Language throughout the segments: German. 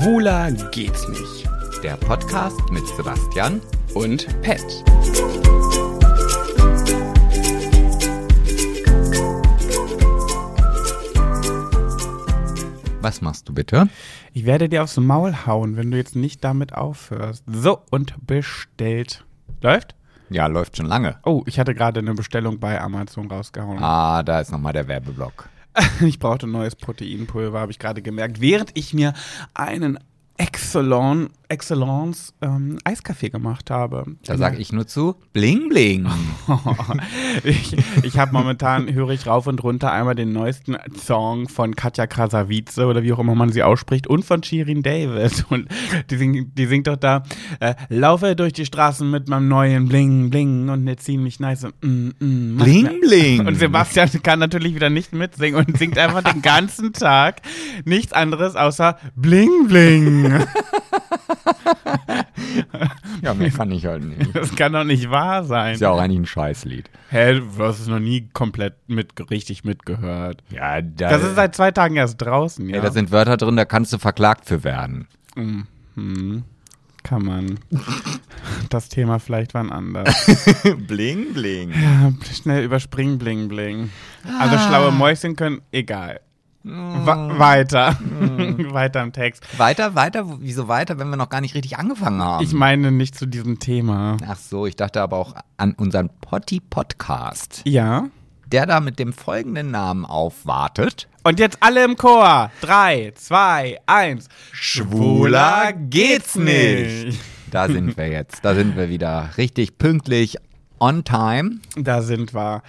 Schwuler geht's nicht. Der Podcast mit Sebastian Und Pet. Was machst du bitte? Ich werde dir aufs Maul hauen, wenn du jetzt nicht damit aufhörst. So, und bestellt. Läuft? Ja, läuft schon lange. Oh, ich hatte gerade eine Bestellung bei Amazon rausgehauen. Ah, da ist nochmal der Werbeblock. Ich brauchte neues Proteinpulver, habe ich gerade gemerkt, während ich mir einen Excellon, Excellence ähm, Eiskaffee gemacht habe. Da sage ich nur zu, bling bling. ich ich habe momentan, höre ich rauf und runter einmal den neuesten Song von Katja Krasavice oder wie auch immer man sie ausspricht und von Shirin David. Und die, sing, die singt doch da, äh, laufe durch die Straßen mit meinem neuen Bling Bling und eine ziemlich nice mm, mm, Bling, bling. Und Sebastian kann natürlich wieder nicht mitsingen und singt einfach den ganzen Tag nichts anderes außer Bling Bling. Ja, mehr kann ich halt nicht. Das kann doch nicht wahr sein. Ist ja auch eigentlich ein Scheißlied. Hä, du hast es noch nie komplett mit, richtig mitgehört. Ja, da, Das ist seit zwei Tagen erst draußen, ja. ey, da sind Wörter drin, da kannst du verklagt für werden. Mhm. Kann man. Das Thema vielleicht wann anders. bling bling. Ja, schnell überspringen, bling, bling. Also schlaue Mäuschen können, egal. Wa weiter. weiter im Text. Weiter, weiter? Wieso weiter, wenn wir noch gar nicht richtig angefangen haben? Ich meine nicht zu diesem Thema. Ach so, ich dachte aber auch an unseren Potti-Podcast, Ja. der da mit dem folgenden Namen aufwartet. Und jetzt alle im Chor. Drei, zwei, eins. Schwuler geht's nicht. Da sind wir jetzt. Da sind wir wieder richtig pünktlich on time. Da sind wir.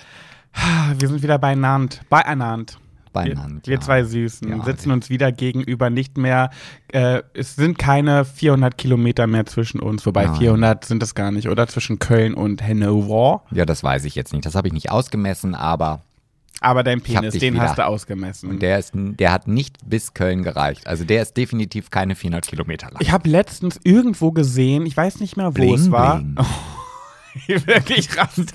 Wir sind wieder beieinander. Beieinander. Beieinander, Wir, wir ja. zwei Süßen Ja, sitzen uns wieder gegenüber, nicht mehr, äh, es sind keine 400 Kilometer mehr zwischen uns, wobei Nein. 400 sind es gar nicht, oder? Zwischen Köln und Hannover. Ja, das weiß ich jetzt nicht. Das habe ich nicht ausgemessen, aber Aber dein Penis, den wieder. hast du ausgemessen. der, ist, der hat nicht bis Köln gereicht. Also der ist definitiv keine 400 Kilometer lang. ich habe letztens irgendwo gesehen, ich weiß nicht mehr, wo Bling, es war. bling. Wirklich rast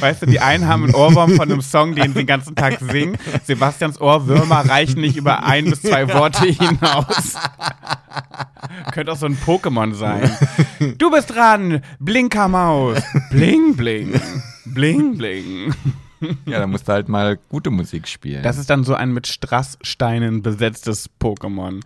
Weißt du, die einen haben einen Ohrwurm von einem Song, den sie den ganzen Tag singen. Sebastians Ohrwürmer reichen nicht über ein bis zwei Worte hinaus. Könnte auch so ein Pokémon sein. Du bist dran, Blinkermaus. Bling, bling. Bling, bling. Ja, da musst du halt mal gute Musik spielen. Das ist dann so ein mit Strasssteinen besetztes Pokémon.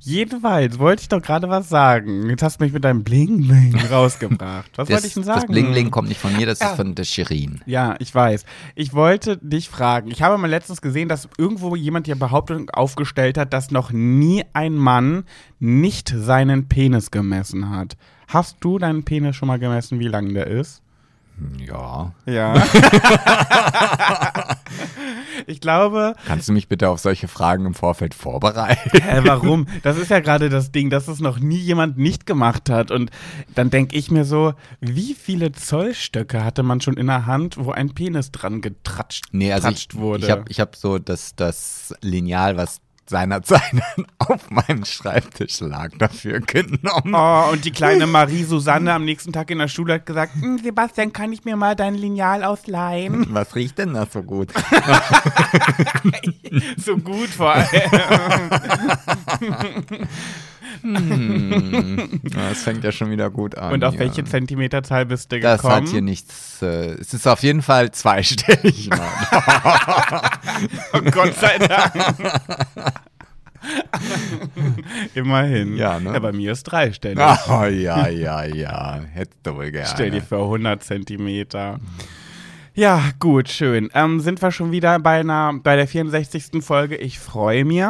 Jedenfalls wollte ich doch gerade was sagen. Jetzt hast du mich mit deinem Bling Bling rausgebracht. Was das, wollte ich denn sagen? das Bling Bling kommt nicht von mir, das Ja. ist von der Shirin. Ja, ich weiß. Ich wollte dich fragen. Ich habe mal letztens gesehen, dass irgendwo jemand die Behauptung aufgestellt hat, dass noch nie ein Mann nicht seinen Penis gemessen hat. Hast du deinen Penis schon mal gemessen, wie lang der ist? Ja. Ja. ich glaube, Kannst du mich bitte auf solche Fragen im Vorfeld vorbereiten? Hä, warum? Das ist ja gerade das Ding, dass es noch nie jemand nicht gemacht hat. Und dann denke ich mir so, wie viele Zollstöcke hatte man schon in der Hand, wo ein Penis dran getratscht Nee, also ich, wurde? ich habe ich hab so das, das Lineal, was seinerzeit auf meinem Schreibtisch lag, dafür genommen. Oh, und die kleine Marie Susanne am nächsten Tag in der Schule hat gesagt, "Hm, Sebastian, kann ich mir mal dein Lineal ausleihen? Was riecht denn das so gut? so gut vor allem. Ja, Das fängt ja schon wieder gut an. Und auf ja. welche Zentimeterzahl bist du Das gekommen? hat hier nichts. Äh, es ist auf jeden Fall zweistellig. Oh Gott sei Dank. Immerhin. Ja, ne? ja, bei mir ist dreistellig. oh, ja, ja, ja. Hättest du wohl gerne. Stell dir vor, 100 Zentimeter. Ja, gut, schön. Ähm, sind wir schon wieder bei, einer, bei der 64. Folge? Ich freue mich.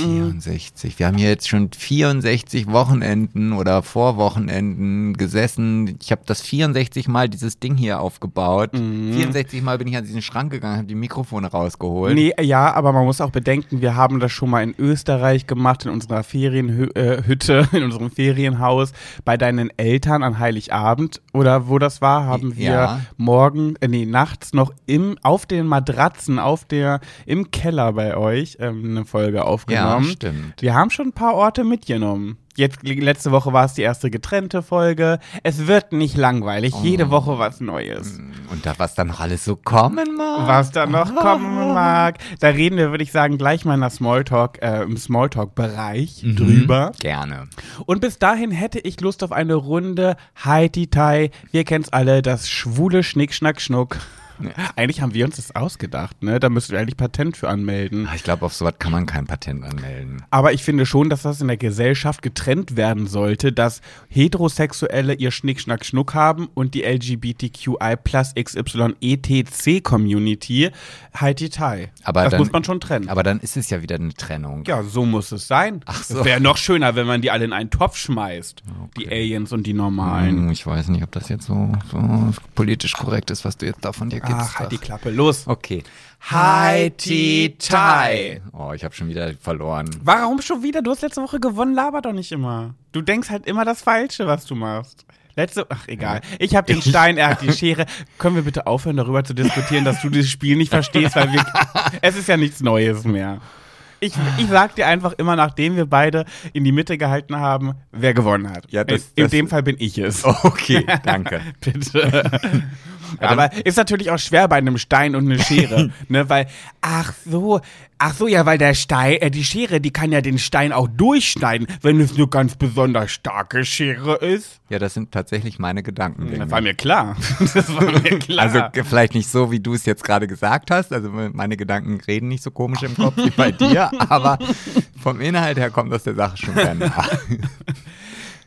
64. Wir haben hier jetzt schon 64 Wochenenden oder Vorwochenenden gesessen. Ich habe das 64 Mal dieses Ding hier aufgebaut. 64 Mal bin ich an diesen Schrank gegangen, habe die Mikrofone rausgeholt. Nee, ja, aber man muss auch bedenken, wir haben das schon mal in Österreich gemacht, in unserer Ferienhütte, in unserem Ferienhaus, bei deinen Eltern an Heiligabend. Oder wo das war, haben wir Ja. morgen, äh, nee, nachts noch im, auf den Matratzen, auf der, im Keller bei euch ähm, eine Folge aufgenommen. Mitgenommen. Ja, stimmt. Wir haben schon ein paar Orte mitgenommen. Jetzt, letzte Woche war es die erste getrennte Folge. Es wird nicht langweilig. Oh. Jede Woche was Neues. Und da was dann noch alles so kommen mag. Was da noch kommen mag. Da reden wir, würde ich sagen, gleich mal in der Smalltalk, äh, im Smalltalk-Bereich Mhm. drüber. Gerne. Und bis dahin hätte ich Lust auf eine Runde Haiti Tai. Wir kennen's alle, das schwule Schnick, Schnack, Schnuck. Eigentlich haben wir uns das ausgedacht, ne? Da müssen wir eigentlich Patent für anmelden. Ah, Ich glaube, auf sowas kann man kein Patent anmelden. Aber ich finde schon, dass das in der Gesellschaft getrennt werden sollte, dass Heterosexuelle ihr Schnick, Schnack, Schnuck haben und die LGBTQI plus XY ETC Community Haiti Tai. Aber das dann- muss man schon trennen. Aber dann ist es ja wieder eine Trennung. ja, so muss es sein. Ach so. Es wäre noch schöner, wenn man die alle in einen Topf schmeißt. Die Aliens und die normalen. Hm, Ich weiß nicht, ob das jetzt so, so politisch korrekt ist, was du jetzt da von dir gibst. Ach, halt die Klappe. Los. Okay. Haiti Tai. Oh, ich habe schon wieder verloren. Warum schon wieder? Du hast letzte Woche gewonnen, laber doch nicht immer. Du denkst halt immer das Falsche, was du machst. Letzte, ach egal. Ich habe den Stein, er hat die Schere. Können wir bitte aufhören, darüber zu diskutieren, dass du dieses Spiel nicht verstehst, weil wir, es ist ja nichts Neues mehr. Ich, ich sag dir einfach immer, nachdem wir beide in die Mitte gehalten haben, wer gewonnen hat. Ja, das- in, in das- dem Fall bin ich es. Okay, danke. Bitte. Aber ist natürlich auch schwer bei einem Stein und einer Schere, ne, weil ach so, ach so ja, weil der Stein, äh, die Schere, die kann ja den Stein auch durchschneiden, wenn es eine ganz besonders starke Schere ist. Ja, das sind tatsächlich meine Gedanken. Das war mir klar. Das war mir klar. Also vielleicht nicht so, wie du es jetzt gerade gesagt hast. Also meine Gedanken reden nicht so komisch im Kopf wie bei dir, aber vom Inhalt her kommt das der Sache schon nah.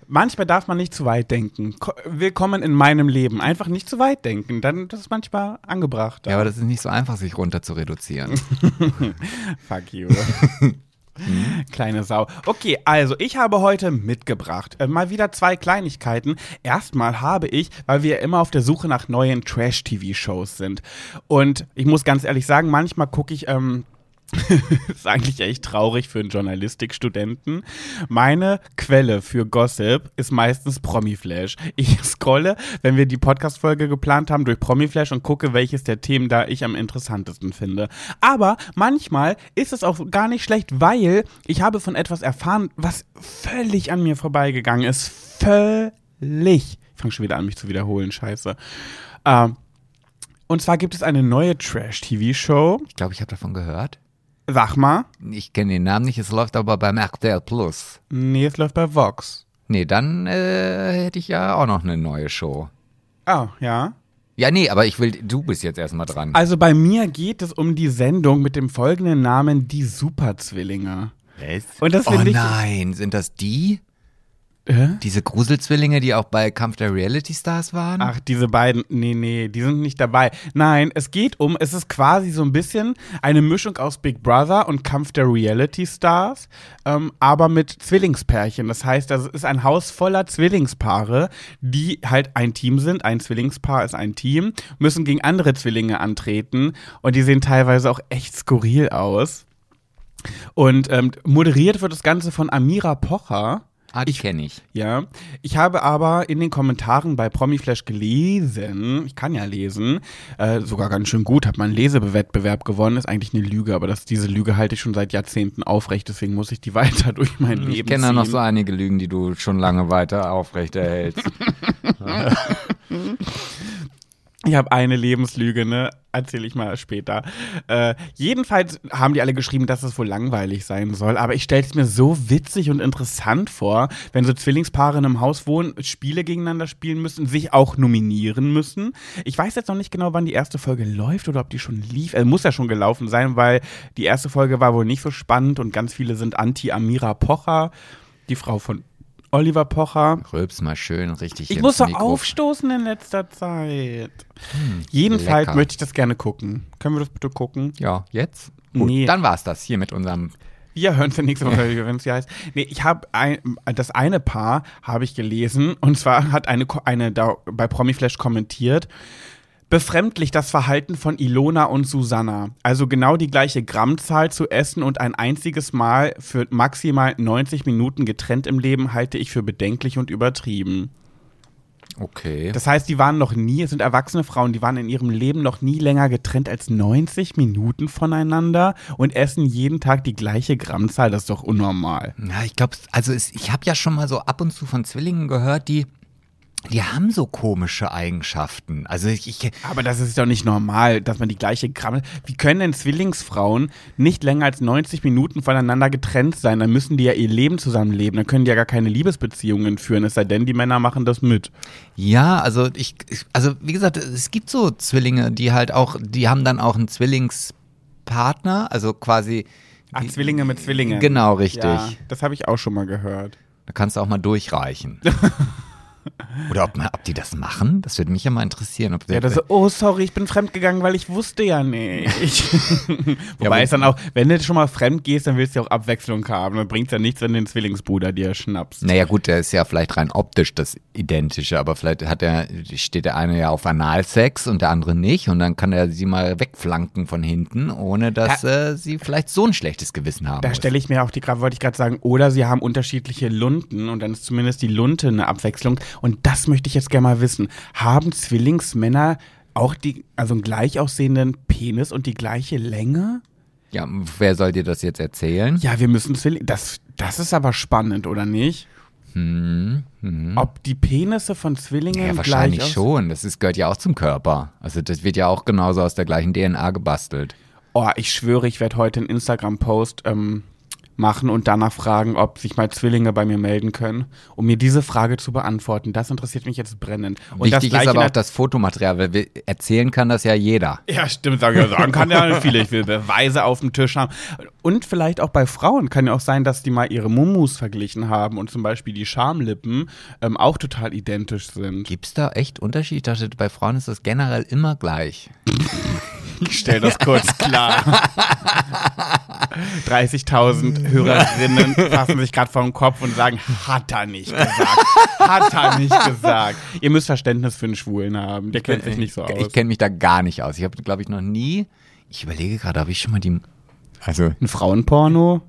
Manchmal darf man nicht zu weit denken. Ko- Willkommen in meinem Leben. Einfach nicht zu weit denken. Dann das ist manchmal angebracht. Ja, aber das ist nicht so einfach, sich runter zu reduzieren. Fuck you. Kleine Sau. Okay, also ich habe heute mitgebracht äh, mal wieder zwei Kleinigkeiten. Erstmal habe ich, weil wir immer auf der Suche nach neuen Trash-TV-Shows sind. Und ich muss ganz ehrlich sagen, manchmal gucke ich ähm, ist eigentlich echt traurig für einen Journalistikstudenten. Meine Quelle für Gossip ist meistens Promiflash. Ich scrolle, wenn wir die Podcast-Folge geplant haben, durch Promiflash und gucke, welches der Themen da ich am interessantesten finde. Aber manchmal ist es auch gar nicht schlecht, weil ich habe von etwas erfahren, was völlig an mir vorbeigegangen ist. Völlig. Ich fange schon wieder an, mich zu wiederholen. Scheiße. Ähm, und zwar gibt es eine neue Trash-TV-Show. Ich glaube, ich habe davon gehört. Sag mal. Ich kenne den Namen nicht, es läuft aber beim RTL Plus. Nee, es läuft bei Vox. Nee, dann äh, hätte ich ja auch noch eine neue Show. Ah, ja. Ja, nee, aber ich will, du bist jetzt erstmal dran. Also bei mir geht es um die Sendung mit dem folgenden Namen Die Superzwillinge. Und das oh ich. nein, sind das die? Äh? Diese Gruselzwillinge, die auch bei Kampf der Reality Stars waren? Ach, diese beiden, nee, nee, die sind nicht dabei. Nein, es geht um, es ist quasi so ein bisschen eine Mischung aus Big Brother und Kampf der Reality Stars, ähm, aber mit Zwillingspärchen. Das heißt, das ist ein Haus voller Zwillingspaare, die halt ein Team sind. Ein Zwillingspaar ist ein Team, müssen gegen andere Zwillinge antreten und die sehen teilweise auch echt skurril aus. Und ähm, moderiert wird das Ganze von Amira Pocher. Ah, die kenne ich. Ja, ich habe aber in den Kommentaren bei Promiflash gelesen, ich kann ja lesen, äh, sogar ganz schön gut, habe meinen Lesewettbewerb gewonnen, ist eigentlich eine Lüge, aber das, diese Lüge halte ich schon seit Jahrzehnten aufrecht, deswegen muss ich die weiter durch mein Leben Ich kenne da noch so einige Lügen, die du schon lange weiter aufrechterhältst. Ich habe eine Lebenslüge, ne? Erzähle ich mal später. Äh, jedenfalls haben die alle geschrieben, dass es wohl langweilig sein soll. Aber ich stelle es mir so witzig und interessant vor, wenn so Zwillingspaare in einem Haus wohnen, Spiele gegeneinander spielen müssen, sich auch nominieren müssen. Ich weiß jetzt noch nicht genau, wann die erste Folge läuft oder ob die schon lief. Er muss ja schon gelaufen sein, weil die erste Folge war wohl nicht so spannend und ganz viele sind anti-Amira Pocher, die Frau von Oliver Pocher. Rülps mal schön richtig Ich muss so aufstoßen in letzter Zeit. Jedenfalls lecker. möchte ich das gerne gucken. Können wir das bitte gucken? Ja, jetzt? Gut, Nee. dann war's das hier mit unserem. Wir hören es ja nächste Woche, wenn es hier heißt. Nee, ich habe ein, das eine Paar habe ich gelesen und zwar hat eine, eine da bei Promiflash kommentiert. Befremdlich das Verhalten von Ilona und Susanna. Also genau die gleiche Grammzahl zu essen und ein einziges Mal für maximal 90 Minuten getrennt im Leben halte ich für bedenklich und übertrieben. Okay. Das heißt, die waren noch nie, es sind erwachsene Frauen, die waren in ihrem Leben noch nie länger getrennt als 90 Minuten voneinander und essen jeden Tag die gleiche Grammzahl. Das ist doch unnormal. Ja, ich glaube, also es, ich habe ja schon mal so ab und zu von Zwillingen gehört, die die haben so komische Eigenschaften. Also ich, ich Aber das ist doch nicht normal, dass man die gleiche Gramm. Wie können denn Zwillingsfrauen nicht länger als 90 Minuten voneinander getrennt sein? Dann müssen die ja ihr Leben zusammenleben. Dann können die ja gar keine Liebesbeziehungen führen, es sei denn, die Männer machen das mit. Ja, also ich, also wie gesagt, es gibt so Zwillinge, die halt auch, die haben dann auch einen Zwillingspartner, also quasi. Ach, Zwillinge mit Zwillingen. Genau, richtig. Ja, das habe ich auch schon mal gehört. Da kannst du auch mal durchreichen. Oder ob, ob die das machen? Das würde mich ja mal interessieren. Ob ja, das so, oh, sorry, ich bin fremdgegangen, weil ich wusste ja nicht. Wobei ja, es dann auch, wenn du schon mal fremd gehst, dann willst du ja auch Abwechslung haben. Dann bringt es ja nichts, wenn du den Zwillingsbruder dir schnappst. Naja, gut, der ist ja vielleicht rein optisch das Identische, aber vielleicht hat der, steht der eine ja auf Analsex und der andere nicht und dann kann er sie mal wegflanken von hinten, ohne dass ja. äh, sie vielleicht so ein schlechtes Gewissen haben. Da stelle ich mir auch die, wollte ich gerade sagen, oder sie haben unterschiedliche Lunden und dann ist zumindest die Lunte eine Abwechslung. Und das möchte ich jetzt gerne mal wissen. Haben Zwillingsmänner auch die, also einen gleich aussehenden Penis und die gleiche Länge? Ja, wer soll dir das jetzt erzählen? Ja, wir müssen Zwillinge. Das, das ist aber spannend, oder nicht? Hm, hm. Ob die Penisse von Zwillingen ja, wahrscheinlich schon. Das ist, gehört ja auch zum Körper. Also das wird ja auch genauso aus der gleichen DNA gebastelt. Oh, ich schwöre, ich werde heute einen Instagram-Post ähm, machen und danach fragen, ob sich mal Zwillinge bei mir melden können, um mir diese Frage zu beantworten. Das interessiert mich jetzt brennend. Und Wichtig ist aber auch das Fotomaterial, weil erzählen kann das ja jeder. Ja, stimmt, sagen, ja, sagen kann ja viele. Ich will Beweise auf dem Tisch haben. Und vielleicht auch bei Frauen kann ja auch sein, dass die mal ihre Mummus verglichen haben und zum Beispiel die Schamlippen ähm, auch total identisch sind. Gibt es da echt Unterschied? Ich dachte, bei Frauen ist das generell immer gleich. Ich stelle das kurz klar. 30.000 Hörerinnen fassen sich gerade vor den Kopf und sagen, hat er nicht gesagt. Hat er nicht gesagt. Ihr müsst Verständnis für einen Schwulen haben. Der kennt sich nicht so aus. Ich kenne mich da gar nicht aus. Ich habe, glaube ich, noch nie. Ich überlege gerade, habe ich schon mal die. Also. Ein Frauenporno?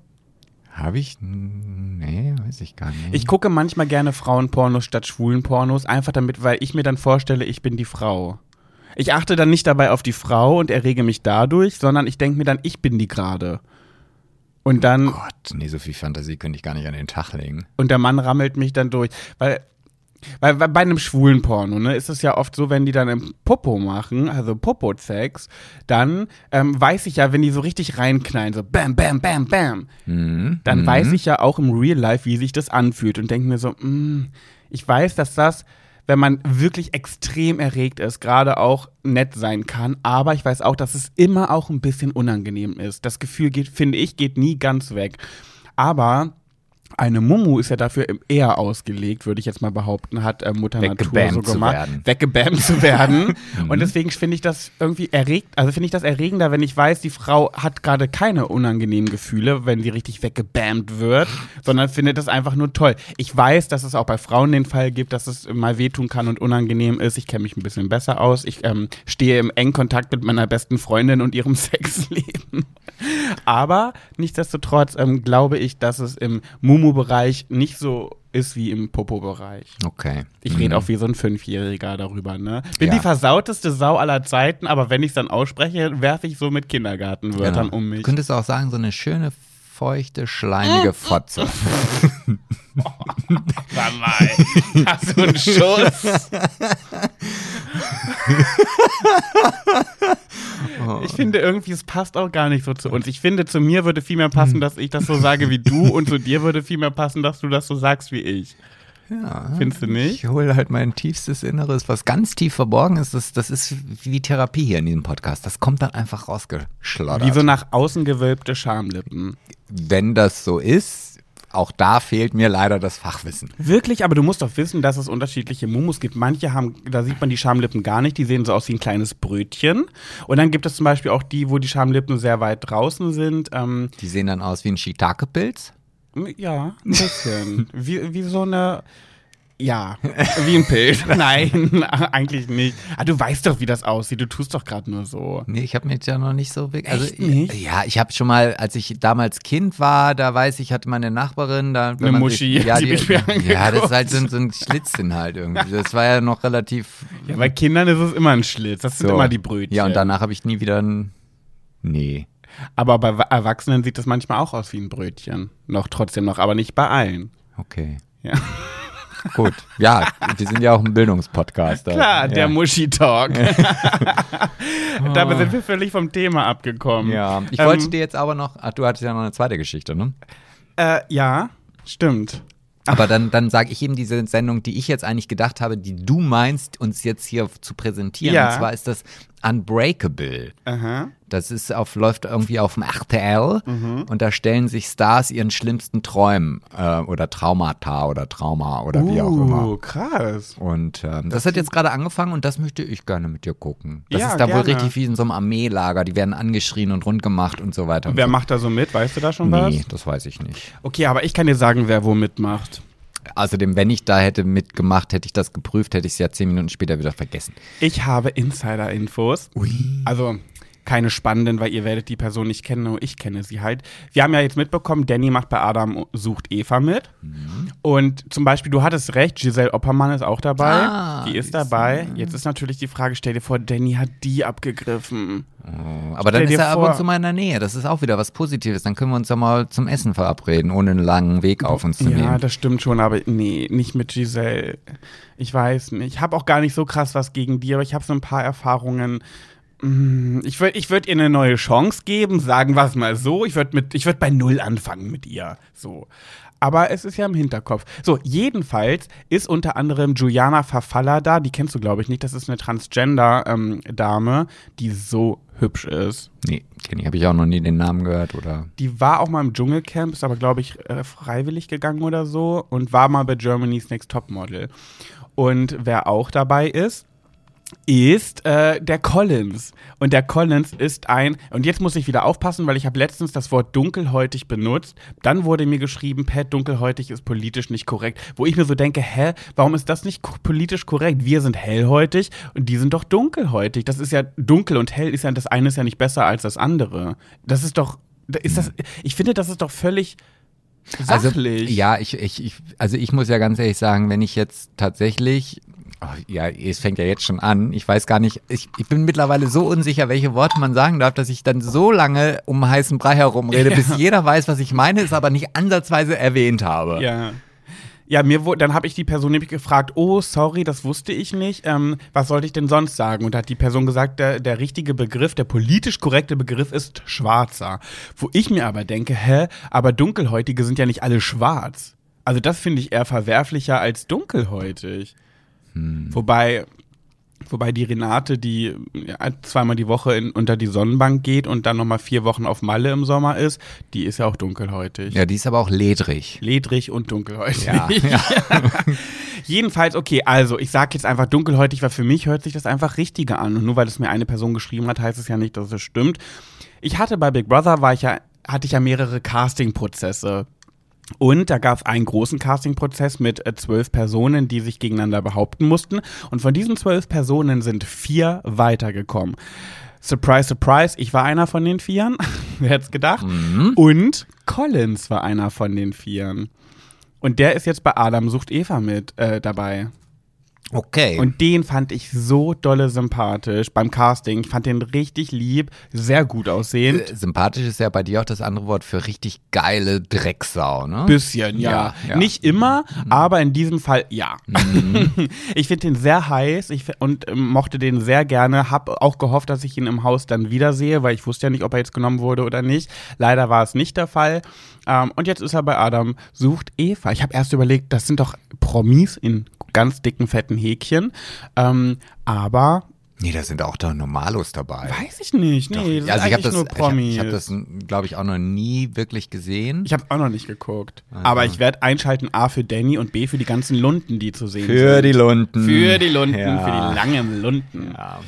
Habe ich? Nee, weiß ich gar nicht. Ich gucke manchmal gerne Frauenpornos statt Schwulenpornos, einfach damit, weil ich mir dann vorstelle, ich bin die Frau. Ich achte dann nicht dabei auf die Frau und errege mich dadurch, sondern ich denke mir dann, ich bin die gerade. Und dann. Oh Gott, nee, so viel Fantasie könnte ich gar nicht an den Tag legen. Und der Mann rammelt mich dann durch. Weil weil, bei einem schwulen Porno, ne, ist es ja oft so, wenn die dann im Popo machen, also Popo-Sex, dann ähm, weiß ich ja, wenn die so richtig reinknallen, so bam, bam, bam, bam, mhm. dann mhm. weiß ich ja auch im Real Life, wie sich das anfühlt und denke mir so, mh, mm, ich weiß, dass das wenn man wirklich extrem erregt ist, gerade auch nett sein kann. Aber ich weiß auch, dass es immer auch ein bisschen unangenehm ist. Das Gefühl geht, finde ich, geht nie ganz weg. Aber eine Mumu ist ja dafür eher ausgelegt, würde ich jetzt mal behaupten, hat äh, Mutter Natur so gemacht, weggebammt zu werden. und mhm. deswegen finde ich das irgendwie erregt, also finde ich das erregender, wenn ich weiß, die Frau hat gerade keine unangenehmen Gefühle, wenn sie richtig weggebammt wird, sondern finde das einfach nur toll. Ich weiß, dass es auch bei Frauen den Fall gibt, dass es mal wehtun kann und unangenehm ist. Ich kenne mich ein bisschen besser aus. Ich ähm, stehe im engen Kontakt mit meiner besten Freundin und ihrem Sexleben. Aber nichtsdestotrotz ähm, glaube ich, dass es im Mumu-Bereich nicht so ist wie im Popo-Bereich. Okay. Ich mhm. rede auch wie so ein Fünfjähriger darüber, ne? Bin ja. die versauteste Sau aller Zeiten, aber wenn ich es dann ausspreche, werfe ich so mit Kindergartenwörtern genau. um mich. Du könntest auch sagen, so eine schöne, feuchte, schleimige Fotze. oh, sag mal, hast du einen Schuss? Ich finde irgendwie, es passt auch gar nicht so zu uns. Ich finde, zu mir würde viel mehr passen, hm. dass ich das so sage wie du und zu dir würde viel mehr passen, dass du das so sagst wie ich. Ja. Findest du nicht? Ich hole halt mein tiefstes Inneres, was ganz tief verborgen ist. Das, das ist wie Therapie hier in diesem Podcast. Das kommt dann einfach rausgeschlottert. Wie so nach außen gewölbte Schamlippen. Wenn das so ist, auch da fehlt mir leider das Fachwissen. Wirklich, aber du musst doch wissen, dass es unterschiedliche Mumus gibt. Manche haben, da sieht man die Schamlippen gar nicht, die sehen so aus wie ein kleines Brötchen. Und dann gibt es zum Beispiel auch die, wo die Schamlippen sehr weit draußen sind. Ähm, die sehen dann aus wie ein Shiitake-Pilz? Ja, ein bisschen. wie, wie so eine Ja, wie ein Pilz. Nein, eigentlich nicht. Ah, du weißt doch, wie das aussieht. Du tust doch gerade nur so. Nee, ich habe mich ja noch nicht so wirklich. Also, Echt nicht? Ja, ich habe schon mal, als ich damals Kind war, da weiß ich, hatte meine Nachbarin da. Eine Muschi, Sich, ja, die die, mir ja, das ist halt so, ein- so ein Schlitzchen halt irgendwie. Das war ja noch relativ. Ja, bei Kindern ist es immer ein Schlitz. Das sind so. immer die Brötchen. Ja, und danach habe ich nie wieder ein. Nee. Aber bei Erwachsenen sieht das manchmal auch aus wie ein Brötchen. Noch trotzdem noch, aber nicht bei allen. Okay. Ja. Gut. Ja, wir sind ja auch ein Bildungspodcast. da. Klar, der ja. Muschi-Talk. Dabei sind wir völlig vom Thema abgekommen. Ja, ich Ähm, wollte dir jetzt aber noch. Ach, du hattest ja noch eine zweite Geschichte, ne? Äh, ja, stimmt. Aber dann, dann sage ich eben diese Sendung, die ich jetzt eigentlich gedacht habe, die du meinst, uns jetzt hier zu präsentieren. Ja. Und zwar ist das Unbreakable. Aha. Das ist auf, läuft irgendwie auf dem RTL Mhm. und da stellen sich Stars ihren schlimmsten Träumen äh, oder Traumata oder Trauma oder wie auch Uh, immer. krass. Und ähm, das hat jetzt gerade angefangen und das möchte ich gerne mit dir gucken. Das Ja, ist da wohl gerne. richtig wie in so einem Armeelager. Die werden angeschrien und rund gemacht und so weiter. Und Wer so. macht da so mit? Weißt du da schon was? Nee, das weiß ich nicht. Okay, aber ich kann dir sagen, wer wo mitmacht. Außerdem, wenn ich da hätte mitgemacht, hätte ich das geprüft, hätte ich es ja zehn Minuten später wieder vergessen. Ich habe Insider-Infos. Also keine spannenden, weil ihr werdet die Person nicht kennen, nur ich kenne sie halt. Wir haben ja jetzt mitbekommen, Danny macht bei Adam sucht Eva mit. Mhm. Und zum Beispiel, du hattest recht, Giselle Oppermann ist auch dabei. Ah, die ist ist- dabei. Jetzt ist natürlich die Frage, stell dir vor, Danny hat die abgegriffen. Aber dann Stell ist dir er ab vor- und zu mal in der Nähe. Das ist auch wieder was Positives. Dann können wir uns ja mal zum Essen verabreden, ohne einen langen Weg auf uns zu Ja, nehmen. das stimmt schon, aber nee, nicht mit Giselle. Ich weiß nicht. Ich habe auch gar nicht so krass was gegen die, aber ich habe so ein paar Erfahrungen. Mm, Ich würde ich würd ihr eine neue Chance geben, sagen wir es mal so. Ich würde würd bei Null anfangen mit ihr. So. Aber es ist ja im Hinterkopf. So, jedenfalls ist unter anderem Juliana Verfaller da. Die kennst du, glaube ich, nicht. Das ist eine Transgender-Dame, die so hübsch ist. Nee, kenne ich. Habe ich auch noch nie den Namen gehört oder. Die war auch mal im Dschungelcamp, ist aber, glaube ich, äh, freiwillig gegangen oder so und war mal bei Germany's Next Topmodel. Und wer auch dabei ist, ist äh, der Collins. Und der Collins ist ein, und jetzt muss ich wieder aufpassen, weil ich habe letztens das Wort dunkelhäutig benutzt. Dann wurde mir geschrieben, Pat, dunkelhäutig ist politisch nicht korrekt. Wo ich mir so denke, hä, warum ist das nicht politisch korrekt? Wir sind hellhäutig und die sind doch dunkelhäutig. Das ist ja dunkel und hell ist ja, das eine ist ja nicht besser als das andere. Das ist doch, ist das, ich finde, das ist doch völlig sachlich. Also, ja, ich, ich, ich, also ich muss ja ganz ehrlich sagen, wenn ich jetzt tatsächlich, oh, ja, es fängt ja jetzt schon an, ich weiß gar nicht, ich, ich bin mittlerweile so unsicher, welche Worte man sagen darf, dass ich dann so lange um heißen Brei herumrede, bis jeder weiß, was ich meine, es aber nicht ansatzweise erwähnt habe. Ja. Ja, mir wurde, dann habe ich die Person nämlich gefragt, oh, sorry, das wusste ich nicht. Ähm, was sollte ich denn sonst sagen? Und da hat die Person gesagt, der, der richtige Begriff, der politisch korrekte Begriff ist Schwarzer. Wo ich mir aber denke, hä, aber Dunkelhäutige sind ja nicht alle schwarz. Also das finde ich eher verwerflicher als dunkelhäutig. Wobei, wobei die Renate, die zweimal die Woche in, unter die Sonnenbank geht und dann nochmal vier Wochen auf Malle im Sommer ist, die ist ja auch dunkelhäutig. Ja, die ist aber auch ledrig. Ledrig und dunkelhäutig. Ja, ja. Jedenfalls, okay, also ich sag jetzt einfach dunkelhäutig, weil für mich hört sich das einfach richtiger an. Und nur weil es mir eine Person geschrieben hat, heißt es ja nicht, dass es stimmt. Ich hatte bei Big Brother, war ich ja, hatte ich ja mehrere Casting-Prozesse. Und da gab es einen großen Casting-Prozess mit äh, zwölf Personen, die sich gegeneinander behaupten mussten. Und von diesen zwölf Personen sind vier weitergekommen. Surprise, surprise, ich war einer von den Vieren. Wer hätte es gedacht? Und Collins war einer von den Vieren. Und der ist jetzt bei Adam sucht Eva mit äh, dabei. Okay. Und den fand ich so dolle sympathisch beim Casting. Ich fand den richtig lieb, sehr gut aussehend. Äh, Sympathisch ist ja bei dir auch das andere Wort für richtig geile Drecksau, ne? Bisschen, ja. Ja, ja. Nicht immer, aber in diesem Fall ja. ich finde den sehr heiß ich, und ähm, mochte den sehr gerne. Hab auch gehofft, dass ich ihn im Haus dann wiedersehe, weil ich wusste ja nicht, ob er jetzt genommen wurde oder nicht. Leider war es nicht der Fall. Ähm, und jetzt ist er bei Adam sucht Eva. Ich habe erst überlegt, das sind doch Promis in ganz dicken, fetten Häkchen. Ähm, aber Nee, da sind auch da Normalos dabei. weiß ich nicht. Nee, das also ist ich habe das, nur ich ich hab das, glaube ich, auch noch nie wirklich gesehen. Ich habe auch noch nicht geguckt. Aber ich werde einschalten A für Danny und B für die ganzen Lunden, die zu sehen Für sind. die Lunden. Für die Lunden, Ja. für die langen Lunden. Ja.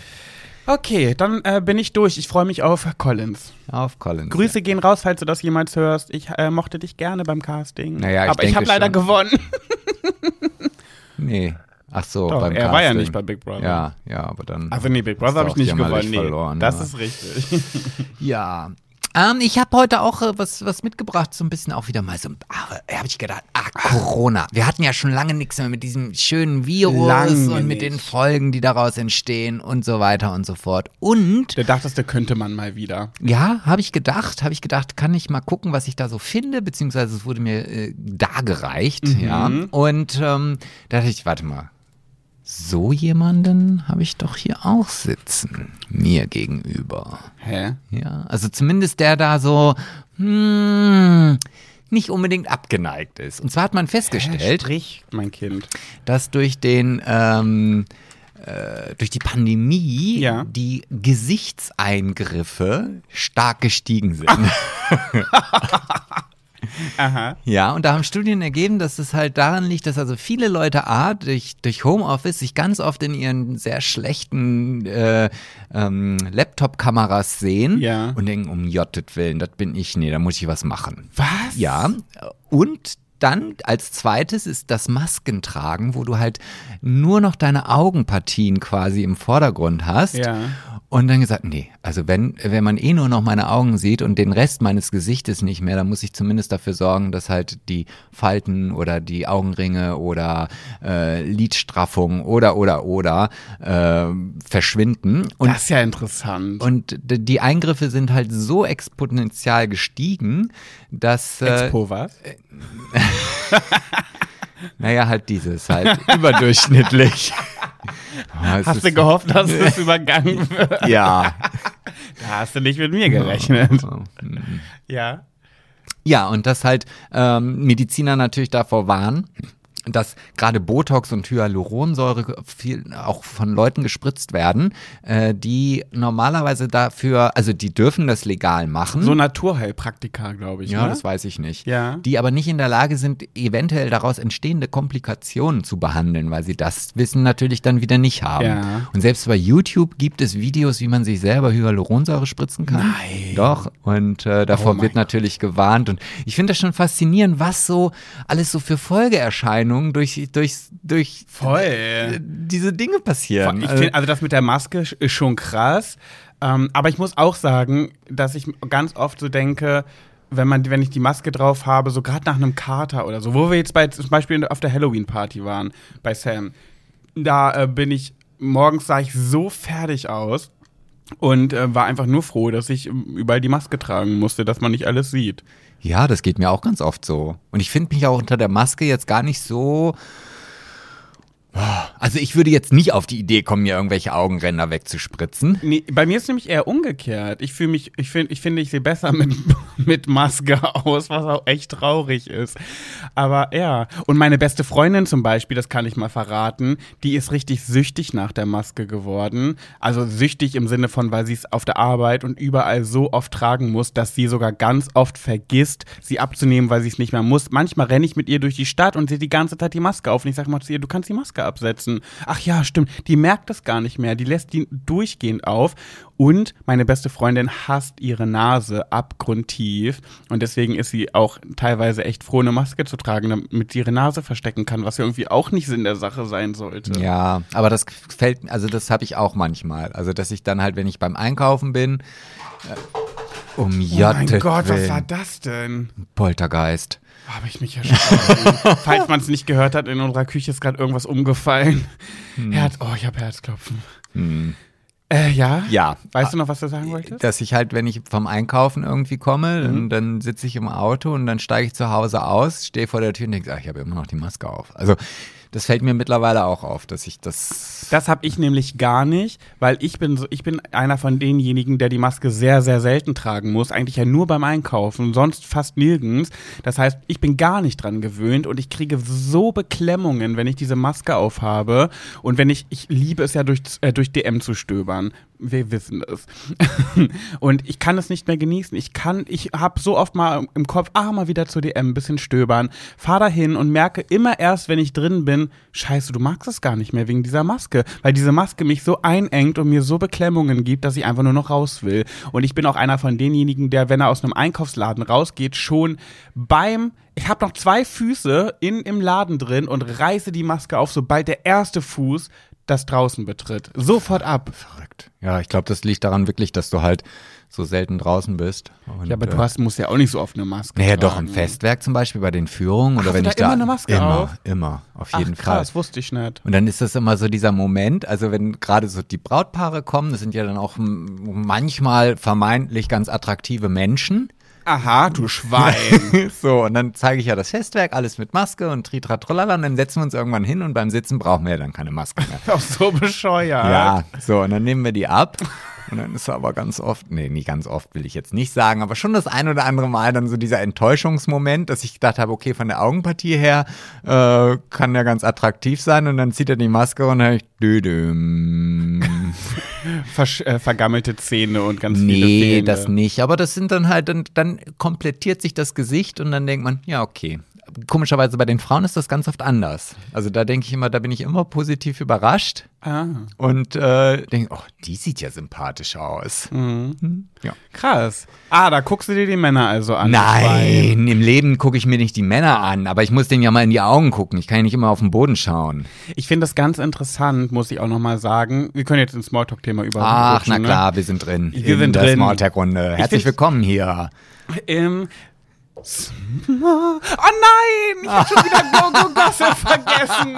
Okay, dann äh, bin ich durch. Ich freue mich auf Collins. Auf Collins. Grüße gehen raus, falls du das jemals hörst. Ich äh, mochte dich gerne beim Casting. Naja, ich Aber ich habe leider gewonnen. Nee. Ach so, Doch, beim er war ja Casting. nicht bei Big Brother. Ja, ja, aber dann. Also nee, Big Brother habe ich nicht gewonnen. Nee, verloren, das ja. ist richtig. Ja. Ähm, ich habe heute auch äh, was, was mitgebracht, so ein bisschen auch wieder mal so. Ah, habe ich gedacht, ah, Corona. Wir hatten ja schon lange nichts mehr mit diesem schönen Virus Lange und mit den. Folgen, die daraus entstehen und so weiter und so fort. Und Da dachtest du, könnte man mal wieder. ja, habe ich gedacht, habe ich gedacht, kann ich mal gucken, was ich da so finde, beziehungsweise es wurde mir äh, dargereicht, ja. Und ähm, da dachte ich, warte mal, so jemanden habe ich doch hier auch sitzen, mir gegenüber. Hä? Ja, also zumindest der da so, hm, nicht unbedingt abgeneigt ist. Und zwar hat man festgestellt, Strich, mein Kind. dass durch den ähm, äh, durch die Pandemie Ja. die Gesichtseingriffe stark gestiegen sind. Aha. ja, und da haben Studien ergeben, dass es halt daran liegt, dass also viele Leute A, durch, durch Homeoffice sich ganz oft in ihren sehr schlechten äh, ähm, Laptop-Kameras sehen Ja. und denken, um Jottet Willen, das bin ich, nee, da muss ich was machen. Was? Ja, und dann als zweites ist das Maskentragen, wo du halt nur noch deine Augenpartien quasi im Vordergrund hast. Ja. Und dann gesagt, nee, also wenn, wenn man eh nur noch meine Augen sieht und den Rest meines Gesichtes nicht mehr, dann muss ich zumindest dafür sorgen, dass halt die Falten oder die Augenringe oder äh, Lidstraffung oder oder oder äh, verschwinden. Und das ist ja interessant. und die Eingriffe sind halt so exponentiell gestiegen, dass, äh, Expo was? naja, halt dieses, halt überdurchschnittlich. Oh, Hast du gehofft, dass es übergangen wird? Ja. Da hast du nicht mit mir gerechnet. Ja. Ja, und dass halt ähm, Mediziner natürlich davor warnen, dass gerade Botox und Hyaluronsäure viel auch von Leuten gespritzt werden, äh, die normalerweise dafür, also die dürfen das legal machen. So Naturheilpraktiker, glaube ich. Ja, ne? das weiß ich nicht. Ja. Die aber nicht in der Lage sind, eventuell daraus entstehende Komplikationen zu behandeln, weil sie das Wissen natürlich dann wieder nicht haben. Ja. Und selbst bei YouTube gibt es Videos, wie man sich selber Hyaluronsäure spritzen kann. Nein. Doch. Und äh, davor Oh wird natürlich gewarnt. Und ich finde das schon faszinierend, was so alles so für Folgeerscheinungen durch, durch, durch Voll. diese Dinge passieren. Ich Also- find, also das mit der Maske ist schon krass. Ähm, aber ich muss auch sagen, dass ich ganz oft so denke, wenn man, wenn ich die Maske drauf habe, so gerade nach einem Kater oder so, wo wir jetzt bei, zum Beispiel auf der Halloween-Party waren, bei Sam, da äh, bin ich, morgens sah ich so fertig aus und äh, war einfach nur froh, dass ich ähm, überall die Maske tragen musste, dass man nicht alles sieht. Ja, das geht mir auch ganz oft so. Und ich finde mich auch unter der Maske jetzt gar nicht so. Also ich würde jetzt nicht auf die Idee kommen, mir irgendwelche Augenränder wegzuspritzen. Nee, bei mir ist nämlich eher umgekehrt. Ich fühle mich, ich finde, ich finde, ich sehe besser mit, mit Maske aus, was auch echt traurig ist. Aber ja. Und meine beste Freundin zum Beispiel, das kann ich mal verraten, die ist richtig süchtig nach der Maske geworden. Also süchtig im Sinne von, weil sie es auf der Arbeit und überall so oft tragen muss, dass sie sogar ganz oft vergisst, sie abzunehmen, weil sie es nicht mehr muss. Manchmal renne ich mit ihr durch die Stadt und sie hat die ganze Zeit die Maske auf. Und ich sage mal zu ihr, du kannst die Maske absetzen. Ach ja, stimmt. Die merkt das gar nicht mehr. Die lässt die durchgehend auf. Und meine beste Freundin hasst ihre Nase abgrundtief. Und deswegen ist sie auch teilweise echt froh, eine Maske zu tragen, damit sie ihre Nase verstecken kann, was ja irgendwie auch nicht Sinn der Sache sein sollte. Ja, aber das fällt, also das habe ich auch manchmal. Also dass ich dann halt, wenn ich beim Einkaufen bin, äh, um Oh mein Gott, was war das denn? Poltergeist. Habe ich mich erschrocken. Falls man es nicht gehört hat, in unserer Küche ist gerade irgendwas umgefallen. Herz, oh, ich habe Herzklopfen. Äh, ja? Ja. Weißt du noch, was du sagen wolltest? Dass ich halt, wenn ich vom Einkaufen irgendwie komme, dann, dann sitze ich im Auto und dann steige ich zu Hause aus, stehe vor der Tür und denke, ach, ich habe immer noch die Maske auf. Also das fällt mir mittlerweile auch auf, dass ich das. Das habe ich nämlich gar nicht, weil ich bin so, ich bin einer von denjenigen, der die Maske sehr, sehr selten tragen muss. Eigentlich ja nur beim Einkaufen, sonst fast nirgends. Das heißt, ich bin gar nicht dran gewöhnt und ich kriege so Beklemmungen, wenn ich diese Maske aufhabe. Und wenn ich, ich liebe es ja durch, äh, durch DM zu stöbern. Wir wissen es. und ich kann es nicht mehr genießen. Ich kann, ich habe so oft mal im Kopf, ah, mal wieder zur DM, ein bisschen stöbern, fahr dahin und merke immer erst, wenn ich drin bin, scheiße, du magst es gar nicht mehr wegen dieser Maske, weil diese Maske mich so einengt und mir so Beklemmungen gibt, dass ich einfach nur noch raus will. Und ich bin auch einer von denjenigen, der, wenn er aus einem Einkaufsladen rausgeht, schon beim ich habe noch zwei Füße in, im Laden drin und reiße die Maske auf, sobald der erste Fuß das draußen betritt. Sofort ab. Verrückt. Ja, ich glaube, das liegt daran wirklich, dass du halt so selten draußen bist. Und, ja, aber du hast, musst ja auch nicht so oft eine Maske Naja, doch, im Festwerk zum Beispiel bei den Führungen oder hast wenn da ich da. immer eine Maske immer, auf? Immer, auf jeden Ach, Fall. Das wusste ich nicht. Und dann ist das immer so dieser Moment, also wenn gerade so die Brautpaare kommen, das sind ja dann auch manchmal vermeintlich ganz attraktive Menschen Aha, du Schwein. so, und dann zeige ich ja das Festwerk, alles mit Maske und tritra trollala und dann setzen wir uns irgendwann hin und beim Sitzen brauchen wir ja dann keine Maske mehr. Auch so bescheuert. Ja, so, und dann nehmen wir die ab. Und dann ist aber ganz oft, nee, nicht ganz oft will ich jetzt nicht sagen, aber schon das ein oder andere Mal dann so dieser Enttäuschungsmoment, dass ich gedacht habe, okay, von der Augenpartie her äh, kann der ganz attraktiv sein und dann zieht er die Maske und dann ich, dödüm. Versch äh, vergammelte Zähne und ganz nee, viele Nee, das nicht. Aber das sind dann halt, dann, dann komplettiert sich das Gesicht und dann denkt man, ja, okay. Komischerweise bei den Frauen ist das ganz oft anders. Also da denke ich immer, da bin ich immer positiv überrascht. Ah. Und äh, denke, oh, die sieht ja sympathisch aus. Mhm. Hm, ja. Krass. Ah, da guckst du dir die Männer also an. Nein, im Leben gucke ich mir nicht die Männer an, aber ich muss denen ja mal in die Augen gucken. Ich kann ja nicht immer auf den Boden schauen. Ich finde das ganz interessant, muss ich auch nochmal sagen. Wir können jetzt ins Smalltalk-Thema über. Ach, na ne? klar, wir sind drin. Wir sind drin. Smalltalk-Runde. Herzlich willkommen hier. Ähm, Oh nein, ich hab schon wieder Go Go Gossip vergessen.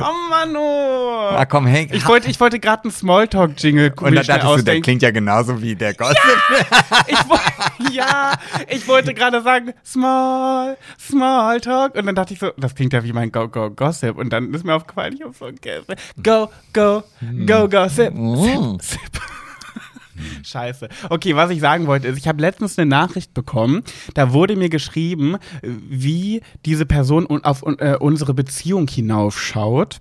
Oh Mann, oh. Ah, komm, Hank. Ich wollte, ich wollte gerade einen Smalltalk-Jingle Und dann dachtest du, der klingt ja genauso wie der Gossip. Ja, ich, ja, ich wollte gerade sagen, Small, Smalltalk. Und dann dachte ich so, das klingt ja wie mein Go Go Gossip. Und dann ist mir aufgefallen, ich hab's vergessen. Go, go, go Gossip. Sip, sip. Scheiße. Okay, was ich sagen wollte, ist, ich habe letztens eine Nachricht bekommen, da wurde mir geschrieben, wie diese Person auf äh, unsere Beziehung hinaufschaut.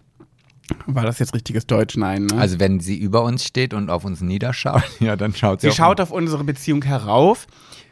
War das jetzt richtiges Deutsch? Nein. Ne? Also wenn sie über uns steht und auf uns niederschaut, ja, dann schaut sie. Sie schaut auf unsere Beziehung herauf,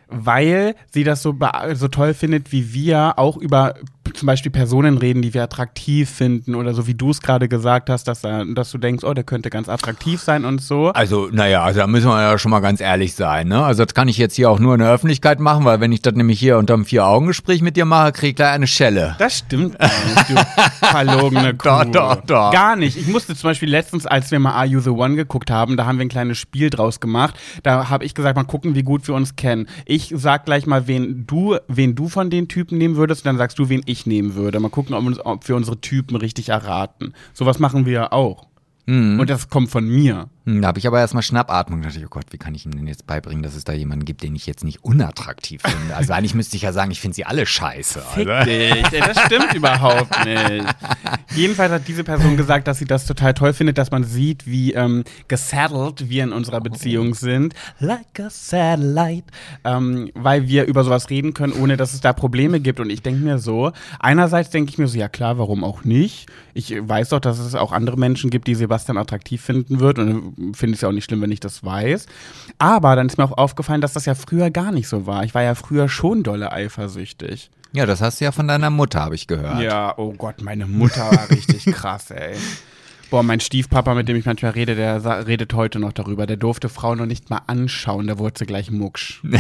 weil sie das so, so toll findet, wie wir auch über zum Beispiel Personen reden, die wir attraktiv finden oder so wie du es gerade gesagt hast, dass, dass du denkst, oh, der könnte ganz attraktiv sein und so. Also, naja, also da müssen wir ja schon mal ganz ehrlich sein, ne? Also das kann ich jetzt hier auch nur in der Öffentlichkeit machen, weil wenn ich das nämlich hier unterm Vier-Augen-Gespräch mit dir mache, krieg ich gleich eine Schelle. Das stimmt gar nicht, du verlogene Kuh. Doch, doch, doch. Gar nicht. Ich musste zum Beispiel letztens, als wir mal Are You The One geguckt haben, da haben wir ein kleines Spiel draus gemacht. Da habe ich gesagt, mal gucken, wie gut wir uns kennen. Ich sag gleich mal, wen du, wen du von den Typen nehmen würdest, und dann sagst du, wen ich nehmen würde. Mal gucken, ob, ob wir unsere Typen richtig erraten. Sowas machen wir ja auch. Mhm. Und das kommt von mir. Hm, Da habe ich aber erstmal Schnappatmung. Da dachte ich, oh Gott, wie kann ich ihm denn jetzt beibringen, dass es da jemanden gibt, den ich jetzt nicht unattraktiv finde? Also eigentlich müsste ich ja sagen, ich finde sie alle scheiße. Fick Also. dich. Ey, Das stimmt überhaupt nicht. Jedenfalls hat diese Person gesagt, dass sie das total toll findet, dass man sieht, wie ähm, gesattelt wir in unserer Beziehung sind. Like a satellite. Ähm, weil wir über sowas reden können, ohne dass es da Probleme gibt. Und ich denke mir so, einerseits denke ich mir so, ja klar, warum auch nicht? Ich weiß doch, dass es auch andere Menschen gibt, die Sebastian attraktiv finden wird. Und finde es ja auch nicht schlimm, wenn ich das weiß. Aber dann ist mir auch aufgefallen, dass das ja früher gar nicht so war. Ich war ja früher schon dolle eifersüchtig. Ja, das hast du ja von deiner Mutter, habe ich gehört. Ja, oh Gott, meine Mutter war richtig krass, ey. Boah, mein Stiefpapa, mit dem ich manchmal rede, der redet heute noch darüber. Der durfte Frauen noch nicht mal anschauen, da wurde sie gleich mucksch.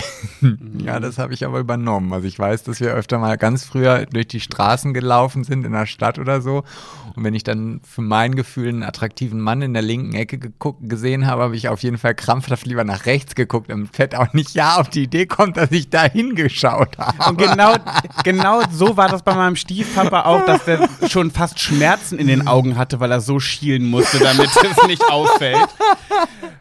Ja, das habe ich aber übernommen. Also ich weiß, dass wir öfter mal ganz früher durch die Straßen gelaufen sind in der Stadt oder so. Und wenn ich dann für mein Gefühl einen attraktiven Mann in der linken Ecke geguckt, gesehen habe, habe ich auf jeden Fall krampfhaft lieber nach rechts geguckt, damit Fett auch nicht ja auf die Idee kommt, dass ich da hingeschaut habe. Und genau, genau so war das bei meinem Stiefpapa auch, dass der schon fast Schmerzen in den Augen hatte, weil er so schielen musste, damit es nicht auffällt.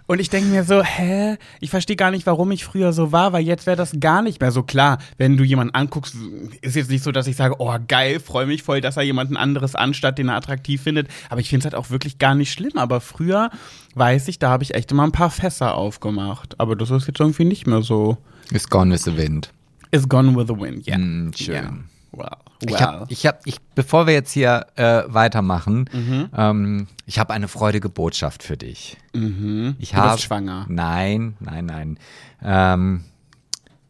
Und ich denke mir so, hä? Ich verstehe gar nicht, warum ich früher so war, weil jetzt wäre das gar nicht mehr so klar. Wenn du jemanden anguckst, ist jetzt nicht so, dass ich sage, oh geil, freue mich voll, dass er jemanden anderes anstatt, den er attraktiv findet. Aber ich finde es halt auch wirklich gar nicht schlimm. Aber früher weiß ich, da habe ich echt immer ein paar Fässer aufgemacht. Aber das ist jetzt irgendwie nicht mehr so. Ist gone with the wind. Is gone with the wind, ja. Mm, schön. Ja. Wow. Ich hab, ich hab, ich, bevor wir jetzt hier äh, weitermachen, Mhm. ähm, ich habe eine freudige Botschaft für dich. Mhm. Ich du hab, bist schwanger. Nein, nein, nein. Ähm,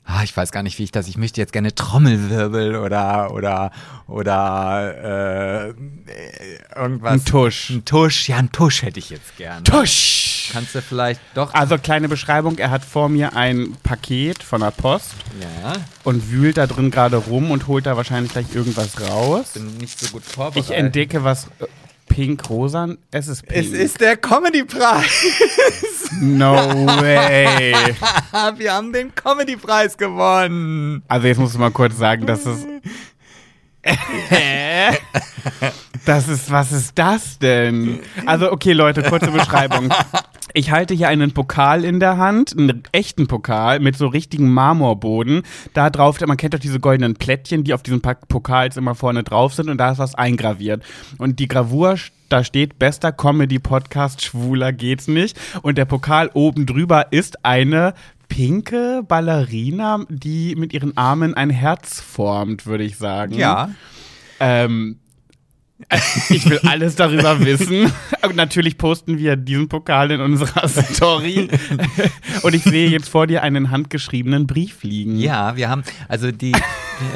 ah, ich weiß gar nicht, wie ich das. Ich möchte jetzt gerne Trommelwirbel oder oder oder äh, irgendwas. Ein Tusch. Ein Tusch, ja, ein Tusch hätte ich jetzt gerne. Tusch! Kannst du vielleicht doch. Also kleine Beschreibung, er hat vor mir ein Paket von der Post Ja, und wühlt da drin gerade rum und holt da wahrscheinlich gleich irgendwas raus. bin nicht so gut vorbereitet. Ich entdecke was äh, pink-rosa. Es ist pink. Es ist der Comedy-Preis. No way. Wir haben den Comedy-Preis gewonnen. Also jetzt musst du mal kurz sagen, dass es... Hä? Das ist, was ist das denn? Also, okay, Leute, kurze Beschreibung. Ich halte hier einen Pokal in der Hand, einen echten Pokal mit so richtigen Marmorboden. Da drauf, man kennt doch diese goldenen Plättchen, die auf diesen Pokals immer vorne drauf sind und da ist was eingraviert. Und die Gravur, da steht bester Comedy-Podcast, schwuler geht's nicht. Und der Pokal oben drüber ist eine pinke Ballerina, die mit ihren Armen ein Herz formt, würde ich sagen. Ja. Ähm, ich will alles darüber wissen. Und natürlich posten wir diesen Pokal in unserer Story. Und ich sehe jetzt vor dir einen handgeschriebenen Brief liegen. Ja, wir haben, also die,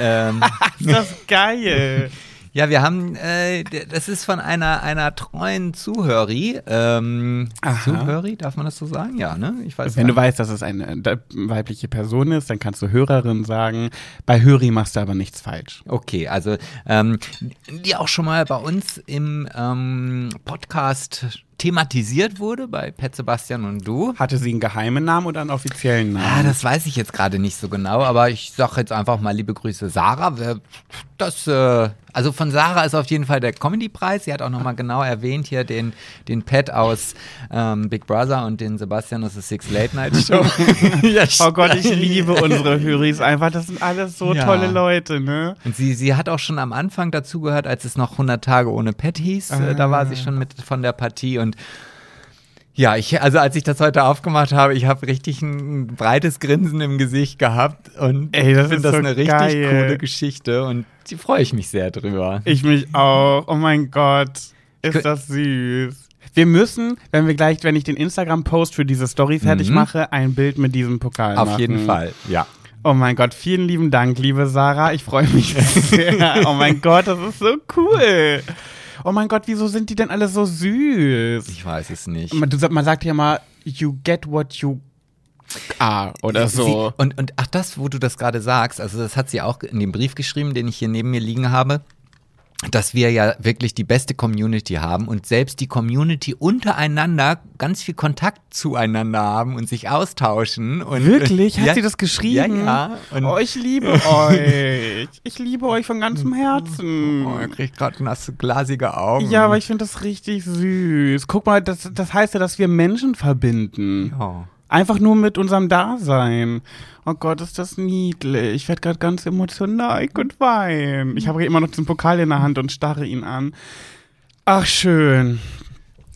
ähm, Ist das geil. Ja, wir haben, äh, das ist von einer, einer treuen Zuhöri. Ähm. Zuhöri, darf man das so sagen? Ja, ne? Ich weiß Wenn du weißt, dass es eine äh, weibliche Person ist, dann kannst du Hörerin sagen. Bei Höri machst du aber nichts falsch. Okay, also ähm, die auch schon mal bei uns im ähm, Podcast thematisiert wurde, bei Pet Sebastian und du. Hatte sie einen geheimen Namen oder einen offiziellen Namen? Ah, das weiß ich jetzt gerade nicht so genau, aber ich sage jetzt einfach mal liebe Grüße Sarah. Wer- Das, äh, also von Sarah ist auf jeden Fall der Comedy-Preis. Sie hat auch nochmal genau erwähnt hier den, den Pet aus ähm, Big Brother und den Sebastian aus der Six Late Night Show. ja, Oh Gott, ich liebe unsere Höris einfach. Das sind alles so Ja. tolle Leute, ne? Und sie, sie hat auch schon am Anfang dazugehört, als es noch 100 Tage ohne Pet hieß. Äh, Da war sie schon mit von der Partie und ja, ich, also als ich das heute aufgemacht habe, ich habe richtig ein, breites Grinsen im Gesicht gehabt und Ey, das finde das so eine richtig geil. coole Geschichte und die freue ich mich sehr drüber. Ich mich auch. Oh mein Gott, ist das süß. Wir müssen, wenn wir gleich, wenn ich den Instagram-Post für diese Story fertig Mhm. mache, ein Bild mit diesem Pokal Auf machen. jeden Fall, ja. Oh mein Gott, vielen lieben Dank, liebe Sarah. Ich freue mich sehr. Oh mein Gott, das ist so cool. Oh mein Gott, wieso sind die denn alle so süß? Ich weiß es nicht. Man, du, man sagt ja mal, you get what you are oder so. Sie, und, und ach, das, wo du das gerade sagst, also das hat sie auch in dem Brief geschrieben, den ich hier neben mir liegen habe, dass wir ja wirklich die beste Community haben und selbst die Community untereinander ganz viel Kontakt zueinander haben und sich austauschen. Und, Wirklich? Hat ja, sie das geschrieben? Ja, ja. Und Oh, ich liebe euch. Ich liebe euch von ganzem Herzen. oh, er kriegt gerade nasse, glasige Augen. Ja, aber ich finde das richtig süß. Guck mal, das, das heißt ja, dass wir Menschen verbinden. Ja. Einfach nur mit unserem Dasein. Oh Gott, ist das niedlich. Ich werde gerade ganz emotional ich könnte weinen. Ich habe immer noch diesen Pokal in der Hand und starre ihn an. Ach, schön.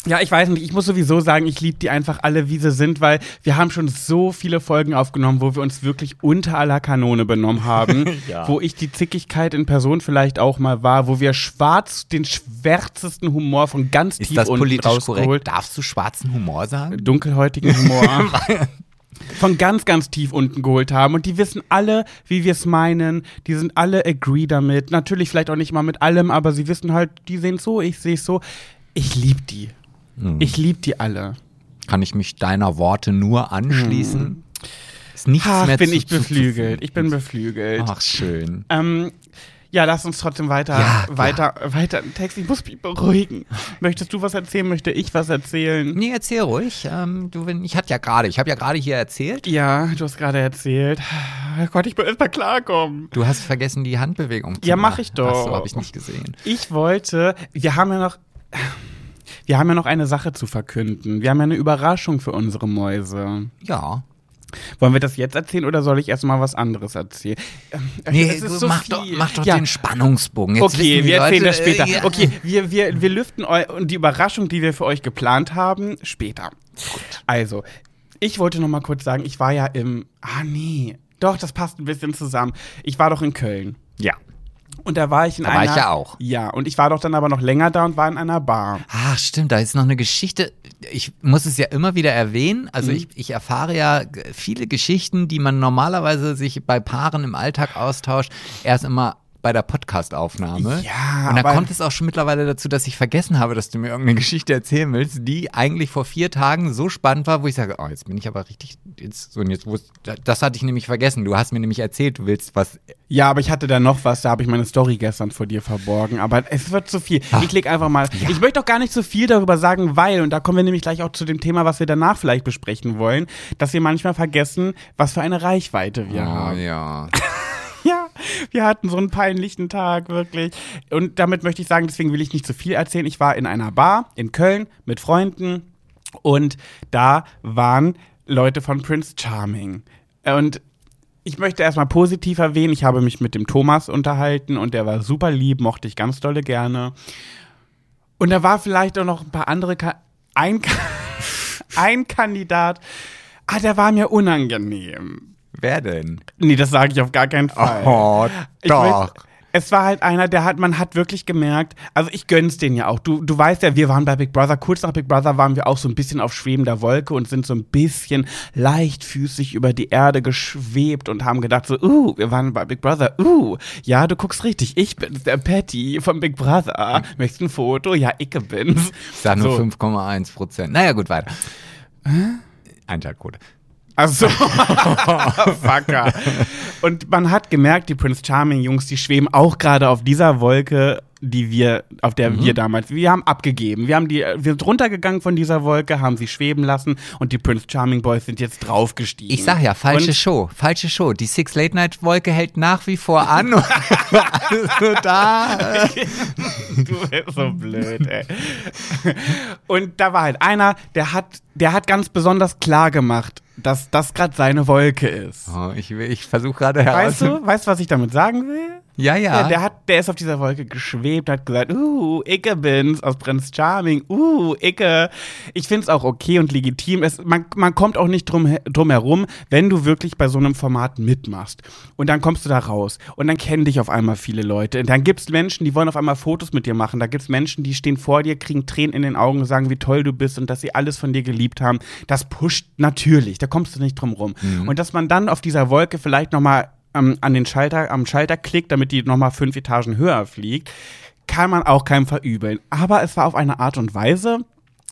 Ja, ich weiß nicht, ich muss sowieso sagen, ich liebe die einfach alle, wie sie sind, weil wir haben schon so viele Folgen aufgenommen, wo wir uns wirklich unter aller Kanone benommen haben, Ja. wo ich die Zickigkeit in Person vielleicht auch mal war, wo wir schwarz, den schwärzesten Humor von ganz Ist tief das unten politisch rausgeholt korrekt? Darfst du schwarzen Humor sagen? dunkelhäutigen Humor von ganz, ganz tief unten geholt haben. Und die wissen alle, wie wir es meinen. Die sind alle agree damit. Natürlich vielleicht auch nicht mal mit allem, aber sie wissen halt, die sehen so, ich sehe es so. Ich liebe die. Ich liebe die alle. Kann ich mich deiner Worte nur anschließen? Ist nichts Ach, mehr bin zu, ich beflügelt. Ich bin beflügelt. Ach, schön. Ähm, ja, lass uns trotzdem weiter, Ja, weiter, weiter im Text. Ich muss mich beruhigen. Möchtest du was erzählen? Möchte ich was erzählen? Nee, erzähl ruhig. Ähm, du, ich hatte ja gerade, ich habe ja gerade hier erzählt. Ja, du hast gerade erzählt. Oh Gott, ich will erst mal klarkommen. Du hast vergessen, die Handbewegung zu Ja, machen. mach ich doch. Ach so, habe ich nicht gesehen. Ich wollte, wir haben ja noch, wir haben ja noch eine Sache zu verkünden. Wir haben ja eine Überraschung für unsere Mäuse. Ja. Wollen wir das jetzt erzählen oder soll ich erst mal was anderes erzählen? Ähm, Nee, es ist so mach, viel. doch, mach doch ja. den Spannungsbogen. Jetzt Okay, wir erzählen Leute, das später. äh, ja. Okay, wir, wir, wir lüften die Überraschung, die wir für euch geplant haben, später. Also, ich wollte noch mal kurz sagen, ich war ja im. Ah, nee. Doch, das passt ein bisschen zusammen. Ich war doch in Köln. Ja. Und da war ich in Da einer. war ich ja auch. Ja, und ich war doch dann aber noch länger da und war in einer Bar. Ach, stimmt, da ist noch eine Geschichte. Ich muss es ja immer wieder erwähnen. Mhm. Also ich, ich erfahre ja viele Geschichten, die man normalerweise sich bei Paaren im Alltag austauscht, erst immer bei der Podcast-Aufnahme. Ja, Und da kommt es auch schon mittlerweile dazu, dass ich vergessen habe, dass du mir irgendeine Geschichte erzählen willst, die eigentlich vor vier Tagen so spannend war, wo ich sage, oh, jetzt bin ich aber richtig, jetzt, so, und jetzt, das hatte ich nämlich vergessen. Du hast mir nämlich erzählt, du willst was Ja, aber ich hatte da noch was, da habe ich meine Story gestern vor dir verborgen. Aber es wird zu viel. Ich leg einfach mal. Ich möchte auch gar nicht so viel darüber sagen, weil, und da kommen wir nämlich gleich auch zu dem Thema, was wir danach vielleicht besprechen wollen, dass wir manchmal vergessen, was für eine Reichweite wir haben. Oh, ja. Ja, wir hatten so einen peinlichen Tag, wirklich. Und damit möchte ich sagen, deswegen will ich nicht zu viel erzählen. Ich war in einer Bar in Köln mit Freunden und da waren Leute von Prince Charming. Und ich möchte erstmal positiv erwähnen, ich habe mich mit dem Thomas unterhalten und der war super lieb, mochte ich ganz dolle gerne. Und da war vielleicht auch noch ein paar andere, Ka ein, ein Kandidat, ah, der war mir unangenehm. Wer denn? Nee, das sage ich auf gar keinen Fall. Oh, doch. es war halt einer, der hat, man hat wirklich gemerkt, also ich gönn's den ja auch. Du, du weißt ja, wir waren bei Big Brother, kurz nach Big Brother waren wir auch so ein bisschen auf schwebender Wolke und sind so ein bisschen leichtfüßig über die Erde geschwebt und haben gedacht so, uh, wir waren bei Big Brother, uh, ja, du guckst richtig, ich bin's, der Patty von Big Brother. Möchtest du ein Foto? Ja, ich bin's. Ich sag nur So. 5,1 Prozent. Naja, gut, weiter. Einschaltquote. Also, Fucker. Und man hat gemerkt, die Prince Charming Jungs, die schweben auch gerade auf dieser Wolke, die wir, auf der Mhm. wir damals, wir haben abgegeben. Wir haben die, wir sind runtergegangen von dieser Wolke, haben sie schweben lassen und die Prince Charming Boys sind jetzt draufgestiegen. Ich sag ja, falsche Und- Show, falsche Show. Die Six Late Night Wolke hält nach wie vor an. also da. Du bist so blöd, ey. Und da war halt einer, der hat, der hat ganz besonders klar gemacht, dass das gerade seine Wolke ist. Oh, ich ich versuche gerade Weißt heraus. du, weißt du, was ich damit sagen will? Ja, ja. Ja, der, hat, der ist auf dieser Wolke geschwebt, hat gesagt, uh, Icke bin's aus Prinz Charming, uh, Icke. Ich find's auch okay und legitim. Es, man, man kommt auch nicht drum, drum herum, wenn du wirklich bei so einem Format mitmachst. Und dann kommst du da raus und dann kennen dich auf einmal viele Leute. Und dann gibt's Menschen, die wollen auf einmal Fotos mit dir machen. Da gibt's Menschen, die stehen vor dir, kriegen Tränen in den Augen und sagen, wie toll du bist und dass sie alles von dir geliebt haben. Das pusht natürlich, da kommst du nicht drum rum. Und dass man dann auf dieser Wolke vielleicht nochmal ähm, an den Schalter, am Schalter klickt, damit die nochmal fünf Etagen höher fliegt, kann man auch keinem verübeln. Aber es war auf eine Art und Weise,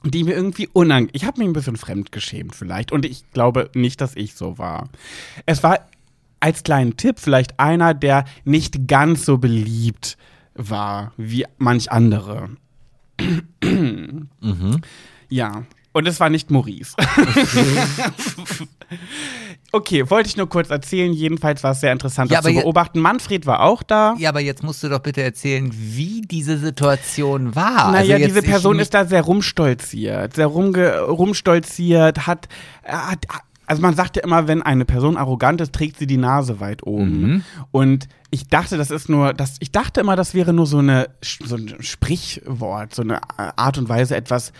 die mir irgendwie unangenehm. Ich habe mich ein bisschen fremdgeschämt vielleicht und ich glaube nicht, dass ich so war. Es war als kleinen Tipp vielleicht einer, der nicht ganz so beliebt war wie manch andere. Ja, und es war nicht Maurice. okay, wollte ich nur kurz erzählen. Jedenfalls war es sehr interessant, Ja, das aber zu beobachten. Manfred war auch da. Ja, aber jetzt musst du doch bitte erzählen, wie diese Situation war. Naja, also diese Person ist da sehr rumstolziert, sehr rumge rumstolziert, hat, hat, also man sagt ja immer, wenn eine Person arrogant ist, trägt sie die Nase weit oben. Mhm. Und ich dachte, das ist nur, das, ich dachte immer, das wäre nur so eine, so ein Sprichwort, so eine Art und Weise, etwas,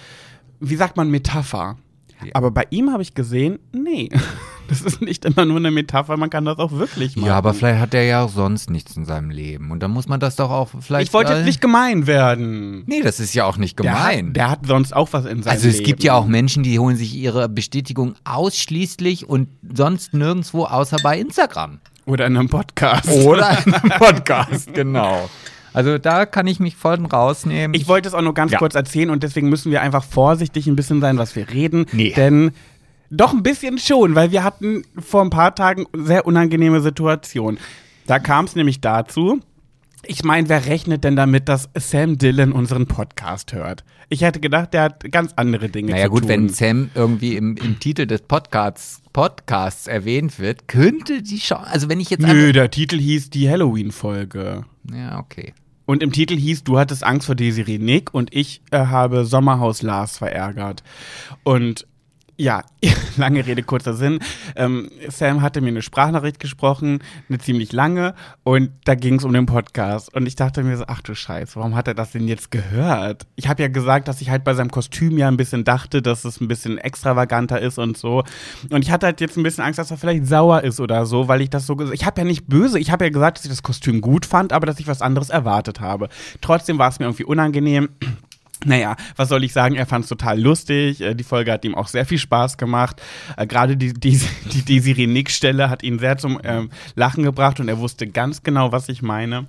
wie sagt man, Metapher. Ja. Aber bei ihm habe ich gesehen, nee, das ist nicht immer nur eine Metapher, man kann das auch wirklich machen. Ja, aber vielleicht hat er ja auch sonst nichts in seinem Leben. Und dann muss man das doch auch vielleicht. ich wollte jetzt nicht gemein werden. Nee, das ist ja auch nicht Der gemein. hat, der hat sonst auch was in seinem also es Leben. gibt ja auch Menschen, die holen sich ihre Bestätigung ausschließlich und sonst nirgendwo außer bei Instagram. Oder in einem Podcast. Oder in einem Podcast, genau. Also da kann ich mich voll rausnehmen. Ich wollte es auch nur ganz Ja. kurz erzählen und deswegen müssen wir einfach vorsichtig ein bisschen sein, was wir reden. Nee. Denn doch ein bisschen schon, weil wir hatten vor ein paar Tagen sehr unangenehme Situationen. Da kam es nämlich dazu. Ich meine, wer rechnet denn damit, dass Sam Dillon unseren Podcast hört? Ich hätte gedacht, der hat ganz andere Dinge naja zu gut, tun. wenn Sam irgendwie im, im Titel des Podcasts, Podcasts erwähnt wird, könnte die Chance, also wenn ich jetzt Nö, der Titel hieß die Halloween-Folge. ja, okay. Und im Titel hieß, du hattest Angst vor Desiree Nick und ich äh, habe Sommerhaus Lars verärgert. Und ja, lange Rede, kurzer Sinn. Ähm, Sam hatte mir eine Sprachnachricht gesprochen, eine ziemlich lange, und da ging es um den Podcast. Und ich dachte mir so, ach du Scheiße, warum hat er das denn jetzt gehört? Ich habe ja gesagt, dass ich halt bei seinem Kostüm ja ein bisschen dachte, dass es ein bisschen extravaganter ist und so. Und ich hatte halt jetzt ein bisschen Angst, dass er vielleicht sauer ist oder so, weil ich das so Ich habe ja nicht böse, ich habe ja gesagt, dass ich das Kostüm gut fand, aber dass ich was anderes erwartet habe. Trotzdem war es mir irgendwie unangenehm. Naja, was soll ich sagen? Er fand es total lustig. Äh, die Folge hat ihm auch sehr viel Spaß gemacht. Äh, gerade die, die, die Desiree Nick-Stelle hat ihn sehr zum ähm, Lachen gebracht und er wusste ganz genau, was ich meine.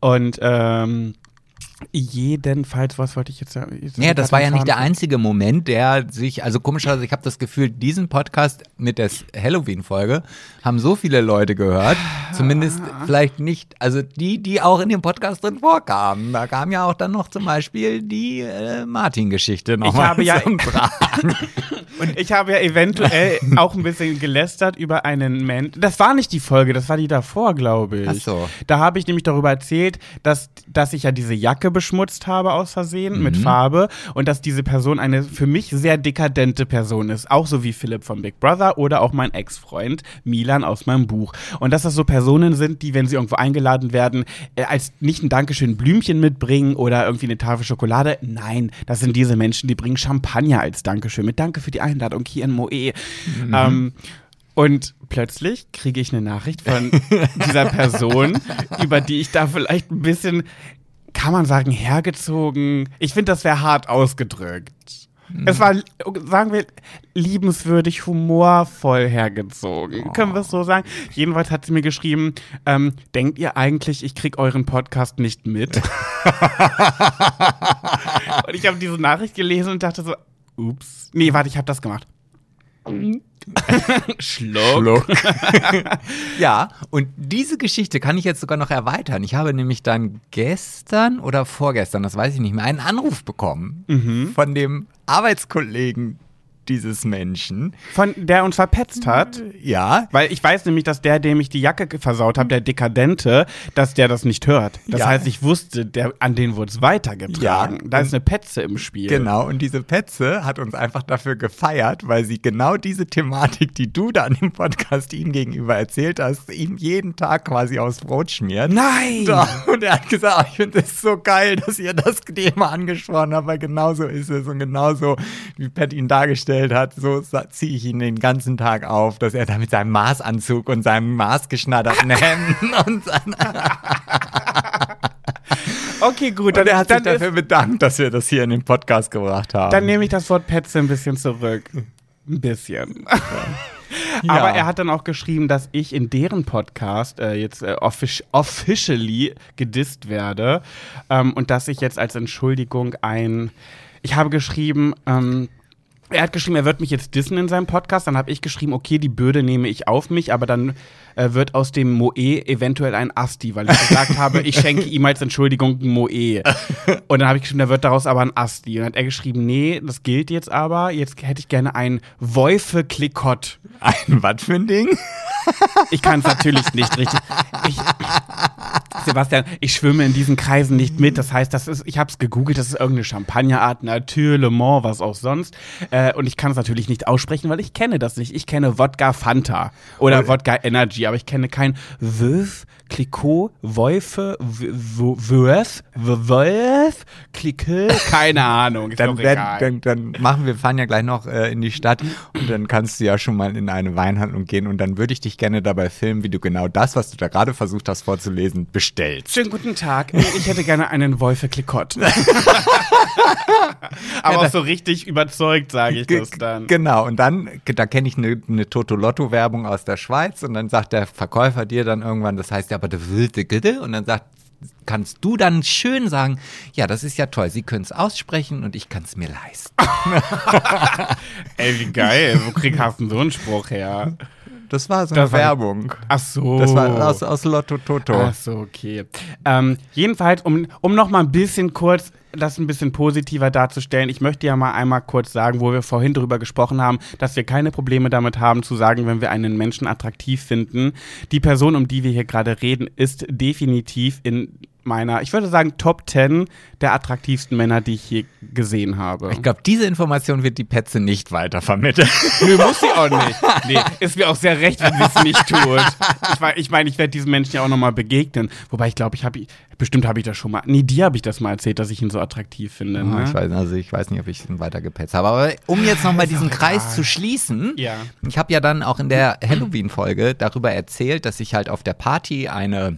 Und ähm, Jedenfalls, was wollte ich jetzt sagen? Ja, das war ja nicht der einzige Moment, der sich, also komischerweise, ich habe das Gefühl, diesen Podcast mit der Halloween-Folge haben so viele Leute gehört. Zumindest vielleicht nicht, also die, die auch in dem Podcast drin vorkamen. Da kam ja auch dann noch zum Beispiel die äh, Martin-Geschichte noch. Ich habe ja. Und ich habe ja eventuell auch ein bisschen gelästert über einen Mensch. Das war nicht die Folge, das war die davor, glaube ich. Ach so. Da habe ich nämlich darüber erzählt, dass, dass ich ja diese Jacke beschmutzt habe aus Versehen mhm. mit Farbe und dass diese Person eine für mich sehr dekadente Person ist. Auch so wie Philipp von Big Brother oder auch mein Ex-Freund Milan aus meinem Buch. Und dass das so Personen sind, die, wenn sie irgendwo eingeladen werden, äh, als nicht ein Dankeschön Blümchen mitbringen oder irgendwie eine Tafel Schokolade. Nein, das sind diese Menschen, die bringen Champagner als Dankeschön mit Danke für die Einladung hier in Moe. Mhm. Ähm, und plötzlich kriege ich eine Nachricht von dieser Person, über die ich da vielleicht ein bisschen, kann man sagen, hergezogen. Ich finde, das wäre hart ausgedrückt. Mhm. Es war, sagen wir, liebenswürdig, humorvoll hergezogen. Oh. Können wir es so sagen? Jedenfalls hat sie mir geschrieben, ähm, denkt ihr eigentlich, ich krieg euren Podcast nicht mit? und ich habe diese Nachricht gelesen und dachte so, ups. Nee, warte, ich habe das gemacht. Schluck. Schluck. ja, und diese Geschichte kann ich jetzt sogar noch erweitern. Ich habe nämlich dann gestern oder vorgestern, das weiß ich nicht mehr, einen Anruf bekommen mhm. von dem Arbeitskollegen dieses Menschen. Von der uns verpetzt hat? Ja. Weil ich weiß nämlich, dass der, dem ich die Jacke versaut habe, der Dekadente, dass der das nicht hört. Das ja. heißt, ich wusste, der, an den wurde es weitergetragen. Ja. Da ist eine Petze im Spiel. Genau, und diese Petze hat uns einfach dafür gefeiert, weil sie genau diese Thematik, die du da an dem Podcast ihm gegenüber erzählt hast, ihm jeden Tag quasi aufs Brot schmiert. Nein! Und er hat gesagt, oh, ich finde es so geil, dass ihr das Thema angesprochen habt, weil genauso ist es und genauso, wie Pat ihn dargestellt vorgestellt hat, so ziehe ich ihn den ganzen Tag auf, dass er da mit seinem Maßanzug und seinem maßgeschnatterten Hemd und seinem Okay, gut. Dann, und er hat sich dafür bedankt, dass wir das hier in den Podcast gebracht haben. Dann nehme ich das Wort Petze ein bisschen zurück. Ein bisschen. Ja. Aber ja. er hat dann auch geschrieben, dass ich in deren Podcast äh, jetzt äh, offic officially gedisst werde ähm, und dass ich jetzt als Entschuldigung ein. Ich habe geschrieben, ähm, er hat geschrieben, er wird mich jetzt dissen in seinem Podcast. Dann habe ich geschrieben, okay, die Bürde nehme ich auf mich, aber dann äh, wird aus dem Moe eventuell ein Asti, weil ich gesagt habe, ich schenke ihm als Entschuldigung ein Moe. Und dann habe ich geschrieben, da wird daraus aber ein Asti. Und dann hat er geschrieben, nee, das gilt jetzt aber. Jetzt hätte ich gerne ein Wolfe-Klikott. Ein was für ein Ding? Ich kann es natürlich nicht richtig. Sebastian, ich schwimme in diesen Kreisen nicht mit. Das heißt, das ist, ich habe es gegoogelt, das ist irgendeine Champagnerart, Natur, Le Mans, was auch sonst. Äh, und ich kann es natürlich nicht aussprechen, weil ich kenne das nicht. Ich kenne Wodka Fanta oder Wodka Energy, aber ich kenne kein Wöf, Clicquot, Wolfe, Wöf, Wolf, Clique, keine Ahnung. Dann, dann, dann, machen wir, fahren ja gleich noch äh, in die Stadt und dann kannst du ja schon mal in eine Weinhandlung gehen und dann würde ich dich gerne dabei filmen, wie du genau das, was du da gerade versucht hast vorzulesen, bestellst. Schönen guten Tag. Ich hätte gerne einen Wolfe Clicquot. Aber ja, auch so richtig überzeugt, sage ich das dann. Genau, und dann, da kenne ich eine, eine Totolotto-Werbung aus der Schweiz und dann sagt der Verkäufer dir dann irgendwann, das heißt ja aber der wilde Gitte und dann sagt kannst du dann schön sagen, ja, das ist ja toll, Sie können es aussprechen und ich kann es mir leisten. Ey, wie geil, wo kriegst du so einen Spruch her? Das war so eine das Werbung. ach so. Das war aus, aus Lotto Toto. Ach so, okay. Ähm, jedenfalls, um, um noch mal ein bisschen kurz das ein bisschen positiver darzustellen, ich möchte ja mal einmal kurz sagen, wo wir vorhin drüber gesprochen haben, dass wir keine Probleme damit haben zu sagen, wenn wir einen Menschen attraktiv finden. Die Person, um die wir hier gerade reden, ist definitiv in meiner, ich würde sagen, Top 10 der attraktivsten Männer, die ich je gesehen habe. Ich glaube, diese Information wird die Petze nicht weiter vermitteln. Nö, muss sie auch nicht. Nee, ist mir auch sehr recht, wenn sie es nicht tut. Ich meine, ich, mein, ich werde diesen Menschen ja auch nochmal begegnen. Wobei ich glaube, ich habe, bestimmt habe ich das schon mal, nee, dir habe ich das mal erzählt, dass ich ihn so attraktiv finde. Ne? Oh, ich weiß, also ich weiß nicht, ob ich ihn weiter gepetzt habe. Aber um jetzt nochmal diesen Kreis zu schließen, Ja. ich habe ja dann auch in der Halloween-Folge darüber erzählt, dass ich halt auf der Party eine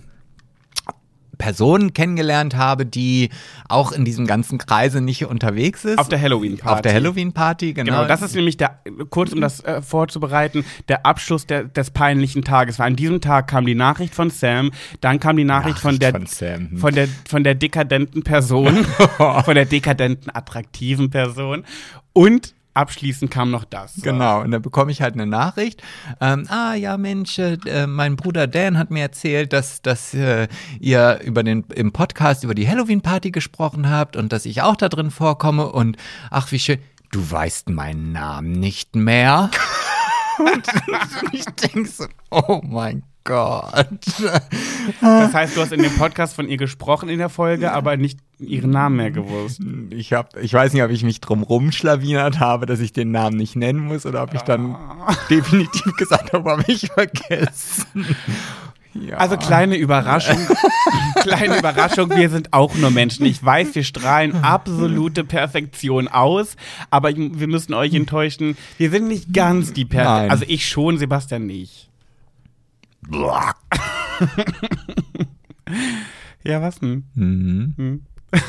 Person kennengelernt habe, die auch in diesem ganzen Kreise nicht unterwegs ist. Auf der Halloween-Party. Auf der Halloween-Party, genau. Genau, das ist nämlich der, kurz um das äh, vorzubereiten, der Abschluss der, des peinlichen Tages. Weil an diesem Tag kam die Nachricht von Sam, dann kam die Nachricht, von, der, von Sam. hm. von der von der dekadenten Person, von der dekadenten, attraktiven Person und abschließend kam noch das. Genau, und dann bekomme ich halt eine Nachricht. Ähm, ah ja, Mensch, äh, mein Bruder Dan hat mir erzählt, dass, dass äh, ihr über den, im Podcast über die Halloween-Party gesprochen habt und dass ich auch da drin vorkomme. Und ach, wie schön. Du weißt meinen Namen nicht mehr. und ich denke so, oh mein Gott. Das heißt, du hast in dem Podcast von ihr gesprochen in der Folge, aber nicht ihren Namen mehr gewusst. Ich, hab, ich weiß nicht, ob ich mich drum rumschlawinert habe, dass ich den Namen nicht nennen muss oder ob ich dann definitiv gesagt habe, habe ich vergessen. Ja. Also kleine Überraschung, kleine Überraschung, wir sind auch nur Menschen. Ich weiß, wir strahlen absolute Perfektion aus, aber wir müssen euch enttäuschen, wir sind nicht ganz die Perfektion. Also ich schon, Sebastian nicht. Ja, was denn? Mhm.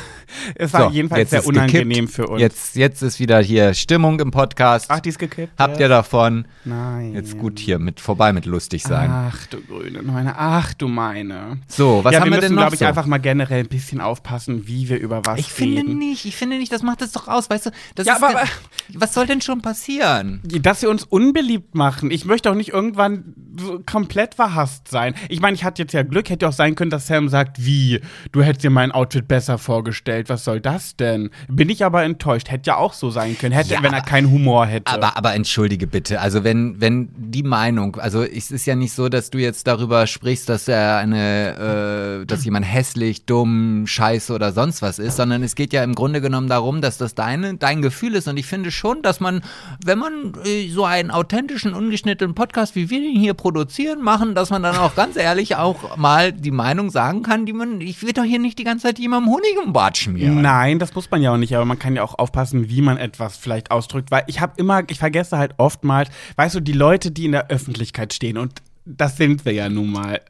Es war So, jedenfalls sehr unangenehm gekippt. für uns. Jetzt, jetzt ist wieder hier Stimmung im Podcast. Ach, die ist gekippt. Habt ihr davon? Nein. Jetzt gut hier mit vorbei mit lustig sein. Ach du grüne Neune, ach du meine. So, was ja, haben wir wir, müssen, denn noch glaube ich, so? einfach mal generell ein bisschen aufpassen, wie wir über was ich finde reden. nicht, ich finde nicht, das macht es doch aus, weißt du? Das Ja, aber- ge- was soll denn schon passieren? Dass sie uns unbeliebt machen. Ich möchte auch nicht irgendwann so komplett verhasst sein. Ich meine, ich hatte jetzt ja Glück, hätte auch sein können, dass Sam sagt, wie, du hättest dir mein Outfit besser vorgestellt. Was soll das denn? Bin ich aber enttäuscht. Hätte ja auch so sein können, hätte, Ja, wenn er keinen Humor hätte. Aber, aber entschuldige bitte, also wenn, wenn die Meinung, also es ist ja nicht so, dass du jetzt darüber sprichst, dass er eine, äh, dass jemand hässlich, dumm, scheiße oder sonst was ist, sondern es geht ja im Grunde genommen darum, dass das deine, dein Gefühl ist und ich finde schon, dass man, wenn man äh, so einen authentischen, ungeschnittenen Podcast, wie wir den hier produzieren, machen, dass man dann auch ganz ehrlich auch mal die Meinung sagen kann, die man, ich will doch hier nicht die ganze Zeit jemandem Honig im Bart schmieren. Nein, das muss man ja auch nicht, aber man kann ja auch aufpassen, wie man etwas vielleicht ausdrückt, weil ich habe immer, ich vergesse halt oftmals, weißt du, die Leute, die in der Öffentlichkeit stehen und das sind wir ja nun mal.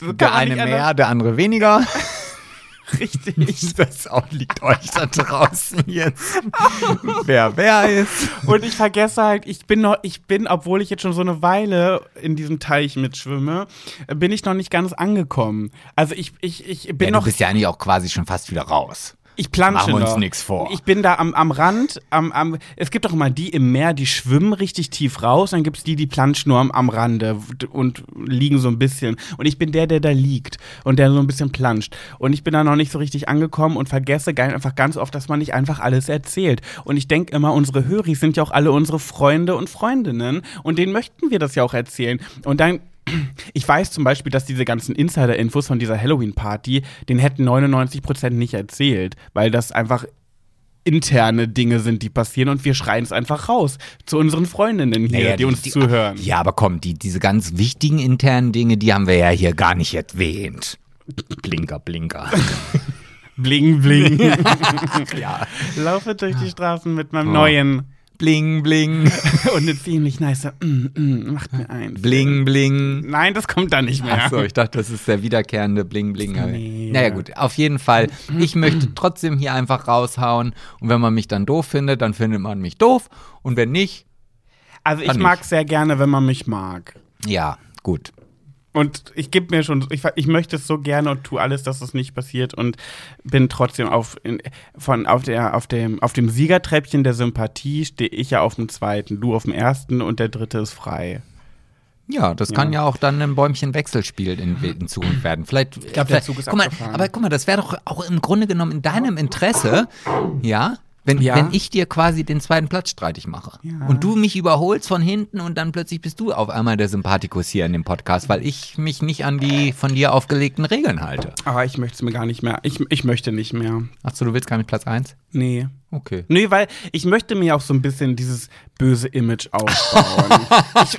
Der eine mehr, der andere weniger. Richtig. Das liegt euch da draußen jetzt. wer wer ist. Und ich vergesse halt, ich bin noch, ich bin, obwohl ich jetzt schon so eine Weile in diesem Teich mitschwimme, bin ich noch nicht ganz angekommen. Also ich, ich, ich bin Ja, noch, du bist ja eigentlich auch quasi schon fast wieder raus. Ich plansche machen uns nix vor. Ich bin da am, am Rand, am, am, es gibt doch immer die im Meer, die schwimmen richtig tief raus, dann gibt's die, die planschen nur am, am Rande und liegen so ein bisschen. Und ich bin der, der da liegt und der so ein bisschen planscht. Und ich bin da noch nicht so richtig angekommen und vergesse einfach ganz oft, dass man nicht einfach alles erzählt. Und ich denke immer, unsere Höris sind ja auch alle unsere Freunde und Freundinnen und denen möchten wir das ja auch erzählen. Und dann ich weiß zum Beispiel, dass diese ganzen Insider-Infos von dieser Halloween-Party, den hätten 99% nicht erzählt, weil das einfach interne Dinge sind, die passieren und wir schreien es einfach raus zu unseren Freundinnen hier, Naja, die, uns die- zuhören. Ja, aber komm, die, diese ganz wichtigen internen Dinge, die haben wir ja hier gar nicht erwähnt. Blinker, Blinker. Bling, bling. ja. Laufe durch die Straßen mit meinem Oh. neuen Bling, bling. und eine ziemlich nice, mm, mm, macht mir eins. Bling, bling. Nein, das kommt da nicht mehr. Achso, ich dachte, das ist der wiederkehrende Bling Bling. Nee. Naja gut, auf jeden Fall. Ich möchte trotzdem hier einfach raushauen. Und wenn man mich dann doof findet, dann findet man mich doof. Und wenn nicht, Also ich mag ich. sehr gerne, wenn man mich mag. ja, gut. Und ich gebe mir schon, ich, ich möchte es so gerne und tue alles, dass es nicht passiert und bin trotzdem auf, in, von, auf, der, auf, dem, auf dem Siegertreppchen der Sympathie stehe ich ja auf dem zweiten, du auf dem ersten und der dritte ist frei. Ja, das kann ja auch dann ein Bäumchen-Wechselspiel in, in Zukunft werden. Vielleicht, ich glaub, der Zug ist guck mal, aber guck mal, das wäre doch auch im Grunde genommen in deinem Interesse, ja, Wenn, Ja. wenn ich dir quasi den zweiten Platz streitig mache Ja. und du mich überholst von hinten und dann plötzlich bist du auf einmal der Sympathikus hier in dem Podcast, weil ich mich nicht an die von dir aufgelegten Regeln halte. Aber ich möchte es mir gar nicht mehr. Ich, ich möchte nicht mehr. Achso, du willst gar nicht Platz 1? Nee. Okay. Nee, weil ich möchte mir auch so ein bisschen dieses böse Image aufbauen.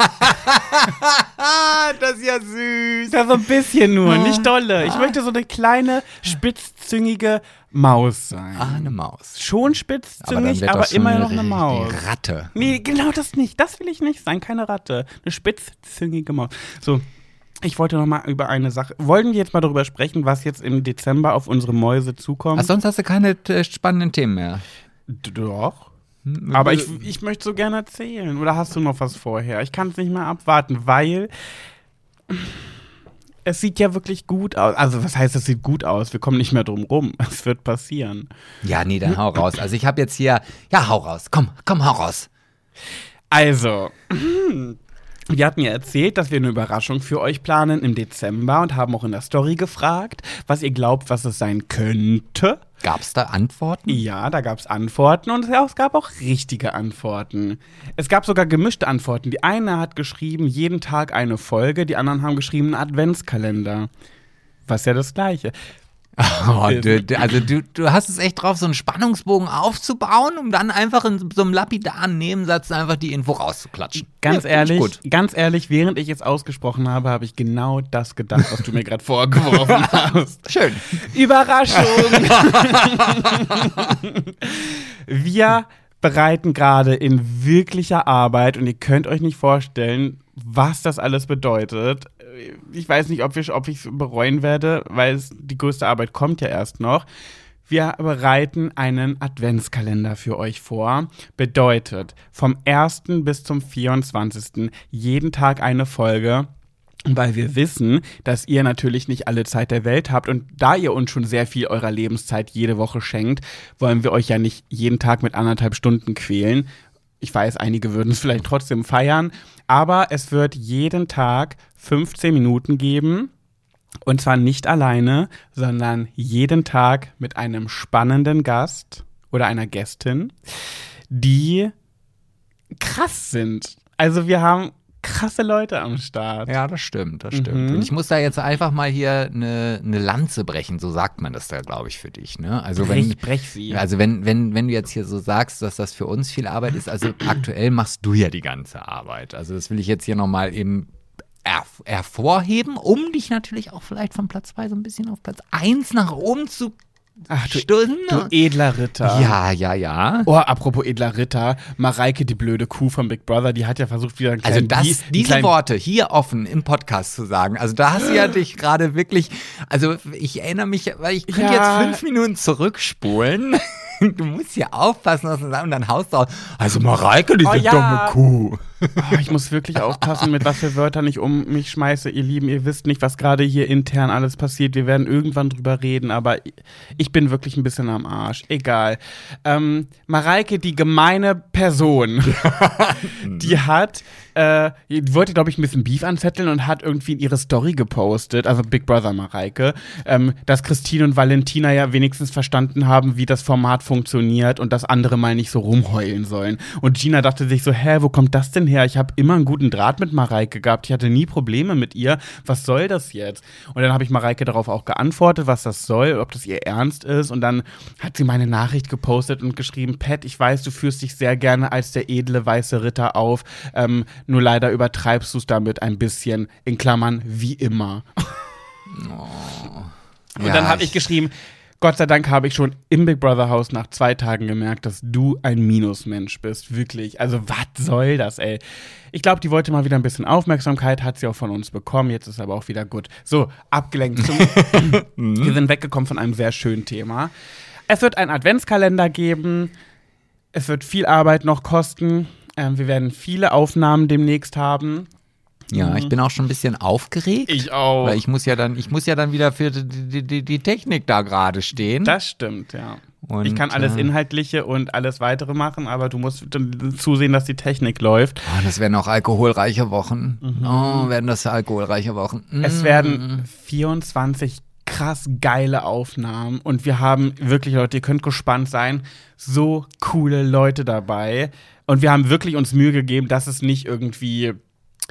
Ah, das ist ja süß. ja, so ein bisschen nur, Ah. nicht dolle. Ich möchte so eine kleine, spitzzüngige Maus sein. Ah, eine Maus. Schon spitzzüngig, aber, schon immer eine noch eine Maus. Ratte. Nee, genau das nicht. Das will ich nicht sein. Keine Ratte. Eine spitzzüngige Maus. So. Ich wollte noch mal über eine Sache. Wollen wir jetzt mal darüber sprechen, was jetzt im Dezember auf unsere Mäuse zukommt? Ach, sonst hast du keine äh, spannenden Themen mehr. D- Doch. Aber ich, ich möchte so gerne erzählen. Oder hast du noch was vorher? Ich kann es nicht mehr abwarten, weil es sieht ja wirklich gut aus. Also, was heißt, es sieht gut aus? Wir kommen nicht mehr drum rum. Es wird passieren. Ja, nee, dann hau raus. Also ich habe jetzt hier, ja, hau raus. Komm, komm, hau raus. Also, wir hatten ja erzählt, dass wir eine Überraschung für euch planen im Dezember und haben auch in der Story gefragt, was ihr glaubt, was es sein könnte. Gab's da Antworten? Ja, da gab es Antworten und es gab auch richtige Antworten. Es gab sogar gemischte Antworten. Die eine hat geschrieben, jeden Tag eine Folge, die anderen haben geschrieben, einen Adventskalender. Was ja das gleiche. Oh, du, du, also du, du hast es echt drauf, so einen Spannungsbogen aufzubauen, um dann einfach in so einem lapidaren Nebensatz einfach die Info rauszuklatschen. Ganz Ja, ehrlich, Gut. ganz ehrlich, während ich es ausgesprochen habe, habe ich genau das gedacht, was du mir gerade vorgeworfen hast. Schön. Überraschung! Wir bereiten gerade in wirklicher Arbeit und ihr könnt euch nicht vorstellen, was das alles bedeutet. Ich weiß nicht, ob, ich es bereuen werde, weil es, die größte Arbeit kommt ja erst noch. Wir bereiten einen Adventskalender für euch vor. Bedeutet, vom 1. bis zum 24. jeden Tag eine Folge. Weil wir wissen, dass ihr natürlich nicht alle Zeit der Welt habt und da ihr uns schon sehr viel eurer Lebenszeit jede Woche schenkt, wollen wir euch ja nicht jeden Tag mit anderthalb Stunden quälen. Ich weiß, einige würden es vielleicht trotzdem feiern, aber es wird jeden Tag 15 Minuten geben. Und zwar nicht alleine, sondern jeden Tag mit einem spannenden Gast oder einer Gästin, die krass sind. Also wir haben krasse Leute am Start. Ja, das stimmt, das stimmt. Mhm. Und ich muss da jetzt einfach mal hier eine, eine Lanze brechen, so sagt man das da, glaube ich, für dich. Ne? Also wenn, Brech, brech sie. also wenn, wenn, wenn du jetzt hier so sagst, dass das für uns viel Arbeit ist, also aktuell machst du ja die ganze Arbeit. Also das will ich jetzt hier nochmal eben her hervorheben, um dich natürlich auch vielleicht von Platz 2 so ein bisschen auf Platz 1 nach oben zu Ach, du, stürzen. du edler Ritter. Ja, ja, ja. Oh, apropos edler Ritter, Mareike, die blöde Kuh von Big Brother, die hat ja versucht, wieder einen Also das, Bi- einen diese Worte hier offen im Podcast zu sagen, also da hast du ja dich gerade wirklich, also ich erinnere mich, weil ich könnte Ja. jetzt fünf Minuten zurückspulen. Du musst hier aufpassen, was du sagst, und dann haust du aus. Also Mareike, diese Oh ja. dumme Kuh. Oh, ich muss wirklich aufpassen, mit was für Wörtern ich um mich schmeiße. Ihr Lieben, ihr wisst nicht, was gerade hier intern alles passiert. Wir werden irgendwann drüber reden, aber ich bin wirklich ein bisschen am Arsch. Egal. Ähm, Mareike, die gemeine Person, die hat, äh, wollte, glaube ich, ein bisschen Beef anzetteln und hat irgendwie in ihre Story gepostet, also Big Brother Mareike, ähm, dass Christine und Valentina ja wenigstens verstanden haben, wie das Format funktioniert und dass andere mal nicht so rumheulen sollen. Und Gina dachte sich so, hä, wo kommt das denn her? Ich habe immer einen guten Draht mit Mareike gehabt. Ich hatte nie Probleme mit ihr. Was soll das jetzt? Und dann habe ich Mareike darauf auch geantwortet, was das soll, ob das ihr ernst ist. Und dann hat sie meine Nachricht gepostet und geschrieben, Pat, ich weiß, du führst dich sehr gerne als der edle weiße Ritter auf. Ähm, nur leider übertreibst du es damit ein bisschen, in Klammern, wie immer. Und Ja, dann habe ich geschrieben, Gott sei Dank habe ich schon im Big Brother Haus nach zwei Tagen gemerkt, dass du ein Minusmensch bist. Wirklich. Also, was soll das, ey? Ich glaube, die wollte mal wieder ein bisschen Aufmerksamkeit, hat sie auch von uns bekommen. Jetzt ist aber auch wieder gut. So, abgelenkt. Zum Wir sind weggekommen von einem sehr schönen Thema. Es wird einen Adventskalender geben. Es wird viel Arbeit noch kosten. Ähm, wir werden viele Aufnahmen demnächst haben. Ja, ich bin auch schon ein bisschen aufgeregt. Ich auch. Weil ich muss ja dann, ich muss ja dann wieder für die, die, die, die Technik da gerade stehen. Das stimmt, ja. Und, ich kann alles äh, Inhaltliche und alles weitere machen, aber du musst dann zusehen, dass die Technik läuft. Oh, das werden auch alkoholreiche Wochen. Oh, werden das alkoholreiche Wochen. Mm. Es werden 24 krass geile Aufnahmen und wir haben wirklich, Leute, ihr könnt gespannt sein, so coole Leute dabei. Und wir haben wirklich uns Mühe gegeben, dass es nicht irgendwie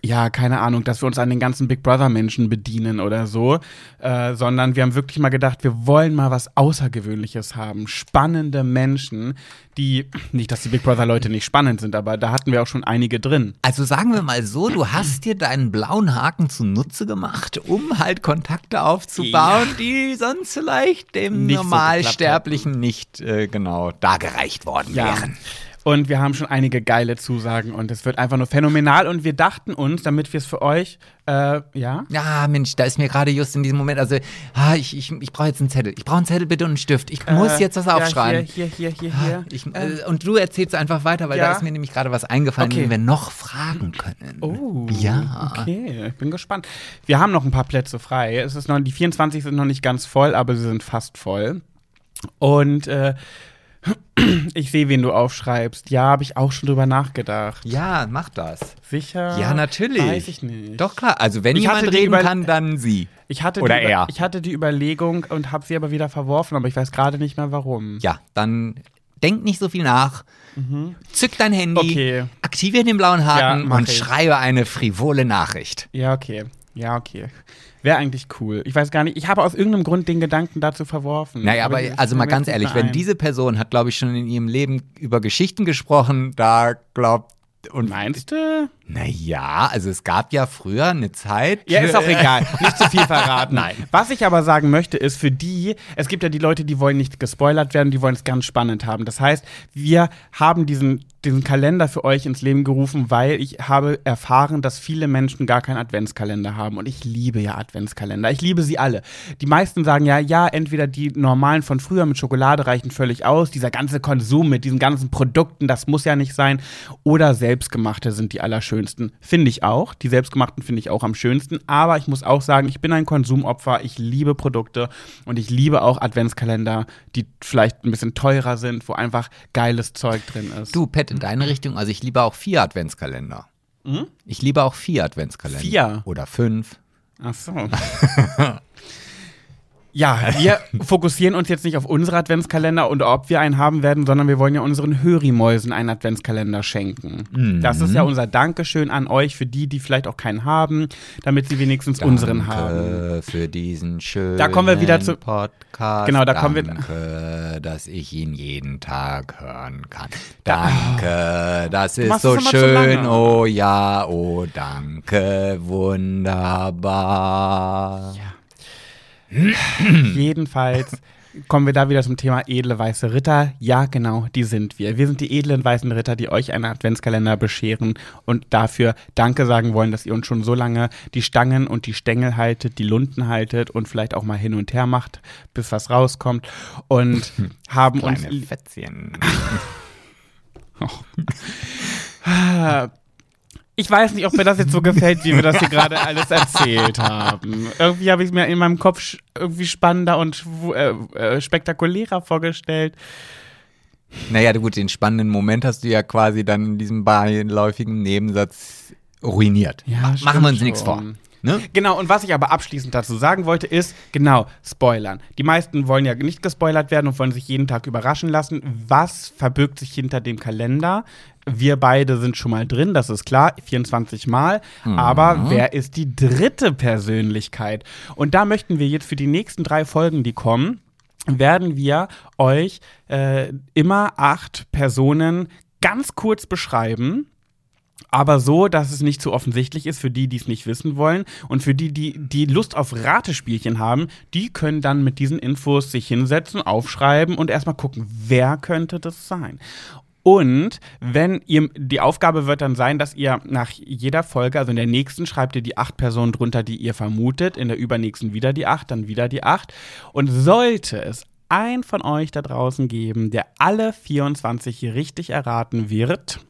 ja, keine Ahnung, dass wir uns an den ganzen Big Brother-Menschen bedienen oder so, äh, sondern wir haben wirklich mal gedacht, wir wollen mal was Außergewöhnliches haben. Spannende Menschen, die, nicht, dass die Big Brother-Leute nicht spannend sind, aber da hatten wir auch schon einige drin. Also sagen wir mal so, du hast dir deinen blauen Haken zunutze gemacht, um halt Kontakte aufzubauen, ja. die sonst vielleicht dem nicht Normalsterblichen so nicht äh, genau dargereicht worden ja. wären. Und wir haben schon einige geile Zusagen und es wird einfach nur phänomenal. Und wir dachten uns, damit wir es für euch, äh, ja? Ja, Mensch, da ist mir gerade just in diesem Moment, also, ah, ich, ich, ich brauche jetzt einen Zettel. Ich brauche einen Zettel bitte und einen Stift. Ich äh, muss jetzt was aufschreiben. Ja, hier, hier, hier, hier, hier. Ich, äh, und du erzählst einfach weiter, weil ja? da ist mir nämlich gerade was eingefallen, okay. den wir noch fragen können. Oh, ja. Okay, ich bin gespannt. Wir haben noch ein paar Plätze frei. Es ist noch, die 24 sind noch nicht ganz voll, aber sie sind fast voll. Und äh, ich sehe, wen du aufschreibst. Ja, habe ich auch schon drüber nachgedacht. Ja, mach das. Sicher? Ja, natürlich. Weiß ich nicht. Doch klar, also wenn ich jemand reden kann, dann sie. Ich hatte Oder die, er. Ich hatte die Überlegung und habe sie aber wieder verworfen, aber ich weiß gerade nicht mehr warum. Ja, dann denk nicht so viel nach. Mhm. Zück dein Handy, okay. aktiviere den blauen Haken ja, und ich. schreibe eine frivole Nachricht. Ja, okay. Ja, okay. Wäre eigentlich cool. Ich weiß gar nicht, ich habe aus irgendeinem Grund den Gedanken dazu verworfen. Naja, aber, aber also mal ganz ehrlich, wenn diese Person hat, glaube ich, schon in ihrem Leben über Geschichten gesprochen, da glaubt und meinst du? Naja, also es gab ja früher eine Zeit. Ja, ist auch egal. Nicht zu viel verraten. Nein. Was ich aber sagen möchte, ist für die, es gibt ja die Leute, die wollen nicht gespoilert werden, die wollen es ganz spannend haben. Das heißt, wir haben diesen, diesen Kalender für euch ins Leben gerufen, weil ich habe erfahren, dass viele Menschen gar keinen Adventskalender haben. Und ich liebe ja Adventskalender. Ich liebe sie alle. Die meisten sagen ja, ja, entweder die normalen von früher mit Schokolade reichen völlig aus, dieser ganze Konsum mit diesen ganzen Produkten, das muss ja nicht sein. Oder selbstgemachte sind die allerschönsten schönsten. Finde ich auch. Die selbstgemachten finde ich auch am schönsten. Aber ich muss auch sagen, ich bin ein Konsumopfer. Ich liebe Produkte und ich liebe auch Adventskalender, die vielleicht ein bisschen teurer sind, wo einfach geiles Zeug drin ist. Du, Pet, in deine Richtung. Also ich liebe auch vier Adventskalender. Hm? Ich liebe auch vier Adventskalender. Vier? Oder fünf. Ach so. Ja, wir fokussieren uns jetzt nicht auf unsere Adventskalender und ob wir einen haben werden, sondern wir wollen ja unseren Hörimäusen einen Adventskalender schenken. Mhm. Das ist ja unser Dankeschön an euch für die, die vielleicht auch keinen haben, damit sie wenigstens Danke unseren haben. für diesen schönen da kommen wir wieder zu, Podcast. Genau, da danke, kommen wir. dass ich ihn jeden Tag hören kann. Danke, das ist so schön. Oh ja, oh danke, wunderbar. Ja. Jedenfalls kommen wir da wieder zum Thema edle weiße Ritter. Ja, genau, die sind wir. Wir sind die edlen weißen Ritter, die euch einen Adventskalender bescheren und dafür Danke sagen wollen, dass ihr uns schon so lange die Stangen und die Stängel haltet, die Lunden haltet und vielleicht auch mal hin und her macht, bis was rauskommt und haben Kleine uns Fätzchen. oh. Ich weiß nicht, ob mir das jetzt so gefällt, wie wir das hier gerade alles erzählt haben. Irgendwie habe ich es mir in meinem Kopf irgendwie spannender und äh, äh, spektakulärer vorgestellt. Naja, gut, den spannenden Moment hast du ja quasi dann in diesem beiläufigen Nebensatz ruiniert. Ja, Machen wir uns nichts vor. Ne? Genau, und was ich aber abschließend dazu sagen wollte, ist, genau, spoilern. Die meisten wollen ja nicht gespoilert werden und wollen sich jeden Tag überraschen lassen. Was verbirgt sich hinter dem Kalender? Wir beide sind schon mal drin, das ist klar, 24 Mal. Mhm. Aber wer ist die dritte Persönlichkeit? Und da möchten wir jetzt für die nächsten drei Folgen, die kommen, werden wir euch äh, immer acht Personen ganz kurz beschreiben aber so, dass es nicht zu offensichtlich ist für die, die es nicht wissen wollen. Und für die, die die Lust auf Ratespielchen haben, die können dann mit diesen Infos sich hinsetzen, aufschreiben und erstmal gucken, wer könnte das sein. Und wenn ihr, die Aufgabe wird dann sein, dass ihr nach jeder Folge, also in der nächsten, schreibt ihr die acht Personen drunter, die ihr vermutet, in der übernächsten wieder die acht, dann wieder die acht. Und sollte es ein von euch da draußen geben, der alle 24 richtig erraten wird,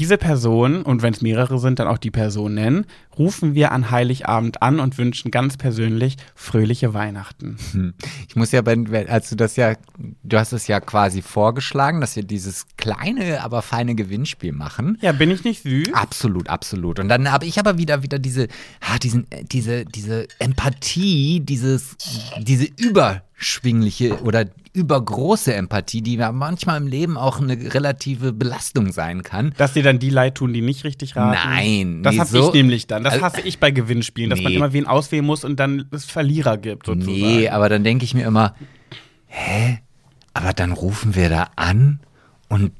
diese Person, und wenn es mehrere sind, dann auch die Person nennen, rufen wir an Heiligabend an und wünschen ganz persönlich fröhliche Weihnachten. Hm. Ich muss ja, als du das ja, du hast es ja quasi vorgeschlagen, dass wir dieses kleine, aber feine Gewinnspiel machen. Ja, bin ich nicht süß? Absolut, absolut. Und dann habe ich aber wieder, wieder diese, ah, diesen, diese, diese Empathie, dieses, diese überschwingliche oder übergroße Empathie, die manchmal im Leben auch eine relative Belastung sein kann. Dass dir dann die leid tun, die nicht richtig raten? Nein. Das nee, hasse so, ich nämlich dann. Das also, hasse ich bei Gewinnspielen, dass nee. man immer wen auswählen muss und dann es Verlierer gibt sozusagen. Nee, aber dann denke ich mir immer, hä? Aber dann rufen wir da an und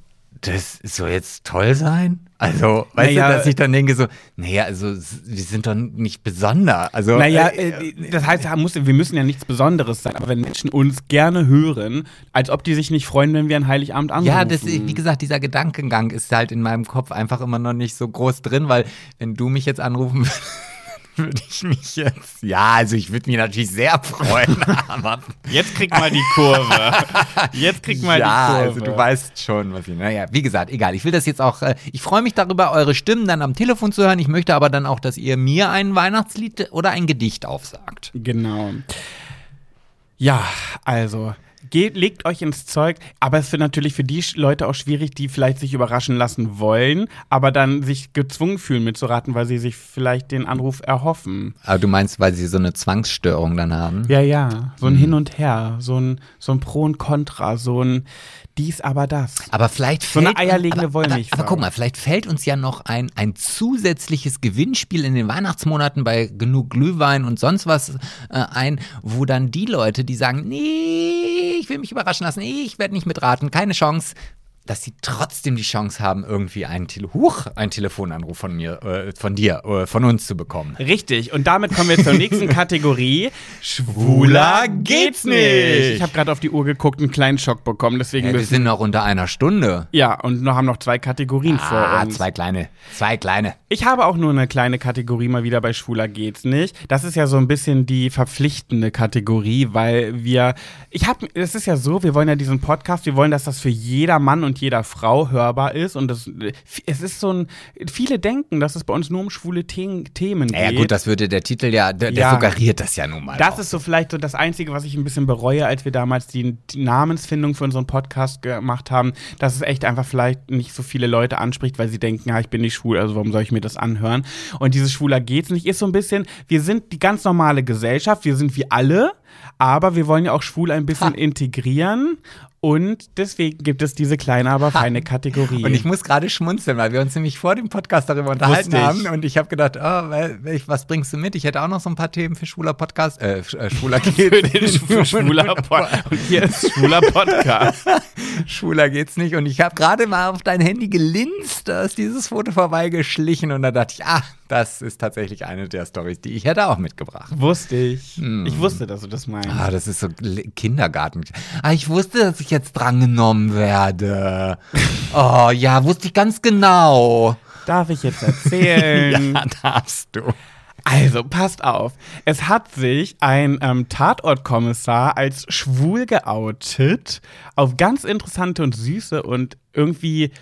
das soll jetzt toll sein? Also, weißt naja, du, dass ich dann denke so, naja, also wir sind doch nicht besonders. Also, naja, äh, äh, das heißt, wir müssen ja nichts Besonderes sein, aber wenn Menschen uns gerne hören, als ob die sich nicht freuen, wenn wir an Heiligabend anrufen. Ja, das, wie gesagt, dieser Gedankengang ist halt in meinem Kopf einfach immer noch nicht so groß drin, weil wenn du mich jetzt anrufen würdest, würde ich mich jetzt. Ja, also ich würde mich natürlich sehr freuen, aber. Jetzt krieg mal die Kurve. Jetzt krieg mal ja, die Kurve. Also du weißt schon, was ich. Naja, wie gesagt, egal. Ich will das jetzt auch. Äh, ich freue mich darüber, eure Stimmen dann am Telefon zu hören. Ich möchte aber dann auch, dass ihr mir ein Weihnachtslied oder ein Gedicht aufsagt. Genau. Ja, also geht, legt euch ins Zeug. Aber es wird natürlich für die Leute auch schwierig, die vielleicht sich überraschen lassen wollen, aber dann sich gezwungen fühlen mitzuraten, weil sie sich vielleicht den Anruf erhoffen. Aber du meinst, weil sie so eine Zwangsstörung dann haben? Ja, ja. So ein mhm. Hin und Her, so ein, so ein Pro und Contra, so ein dies, aber das. Aber vielleicht fällt. So eine eierlegende aber, Wollmilchsau. Aber, aber, guck mal, vielleicht fällt uns ja noch ein, ein zusätzliches Gewinnspiel in den Weihnachtsmonaten bei genug Glühwein und sonst was äh, ein, wo dann die Leute, die sagen, nee, ich will mich überraschen lassen, ich werde nicht mitraten, keine Chance, dass sie trotzdem die Chance haben, irgendwie einen, Tele Huch, einen Telefonanruf von mir, äh, von dir, äh, von uns zu bekommen. Richtig. Und damit kommen wir zur nächsten Kategorie. Schwuler geht's nicht. Ich habe gerade auf die Uhr geguckt, einen kleinen Schock bekommen. Deswegen ja, wir sind noch unter einer Stunde. Ja, und noch haben noch zwei Kategorien ah, vor uns. zwei kleine. Zwei kleine. Ich habe auch nur eine kleine Kategorie mal wieder bei Schwuler geht's nicht. Das ist ja so ein bisschen die verpflichtende Kategorie, weil wir, ich habe, es ist ja so, wir wollen ja diesen Podcast, wir wollen, dass das für jeder Mann und jeder Frau hörbar ist und das, es ist so ein, viele denken, dass es bei uns nur um schwule The Themen geht. Ja gut, das würde der Titel ja, der, ja, suggeriert das ja nun mal. Das auch. ist so vielleicht so das Einzige, was ich ein bisschen bereue, als wir damals die, die Namensfindung für unseren Podcast gemacht haben, dass es echt einfach vielleicht nicht so viele Leute anspricht, weil sie denken, ja, ich bin nicht schwul, also warum soll ich mir das anhören? Und dieses Schwuler geht's nicht, ist so ein bisschen, wir sind die ganz normale Gesellschaft, wir sind wie alle, aber wir wollen ja auch schwul ein bisschen ha. integrieren und deswegen gibt es diese kleine, aber feine Kategorie. Und ich muss gerade schmunzeln, weil wir uns nämlich vor dem Podcast darüber unterhalten haben. Und ich habe gedacht, oh, was bringst du mit? Ich hätte auch noch so ein paar Themen für schwuler Podcast. Äh, äh schwuler geht's. für den schwuler Podcast. Und hier ist schwuler Podcast. schwuler geht's nicht. Und ich habe gerade mal auf dein Handy gelinst, da ist dieses Foto vorbeigeschlichen. Und da dachte ich, ah, das ist tatsächlich eine der Stories, die ich hätte auch mitgebracht. Wusste ich. Hm. Ich wusste, dass du das meinst. Ah, das ist so Kindergarten. Ah, ich wusste, dass ich jetzt drangenommen werde. oh ja, wusste ich ganz genau. Darf ich jetzt erzählen? ja, darfst du. Also, passt auf. Es hat sich ein ähm, Tatortkommissar als schwul geoutet. Auf ganz interessante und süße und irgendwie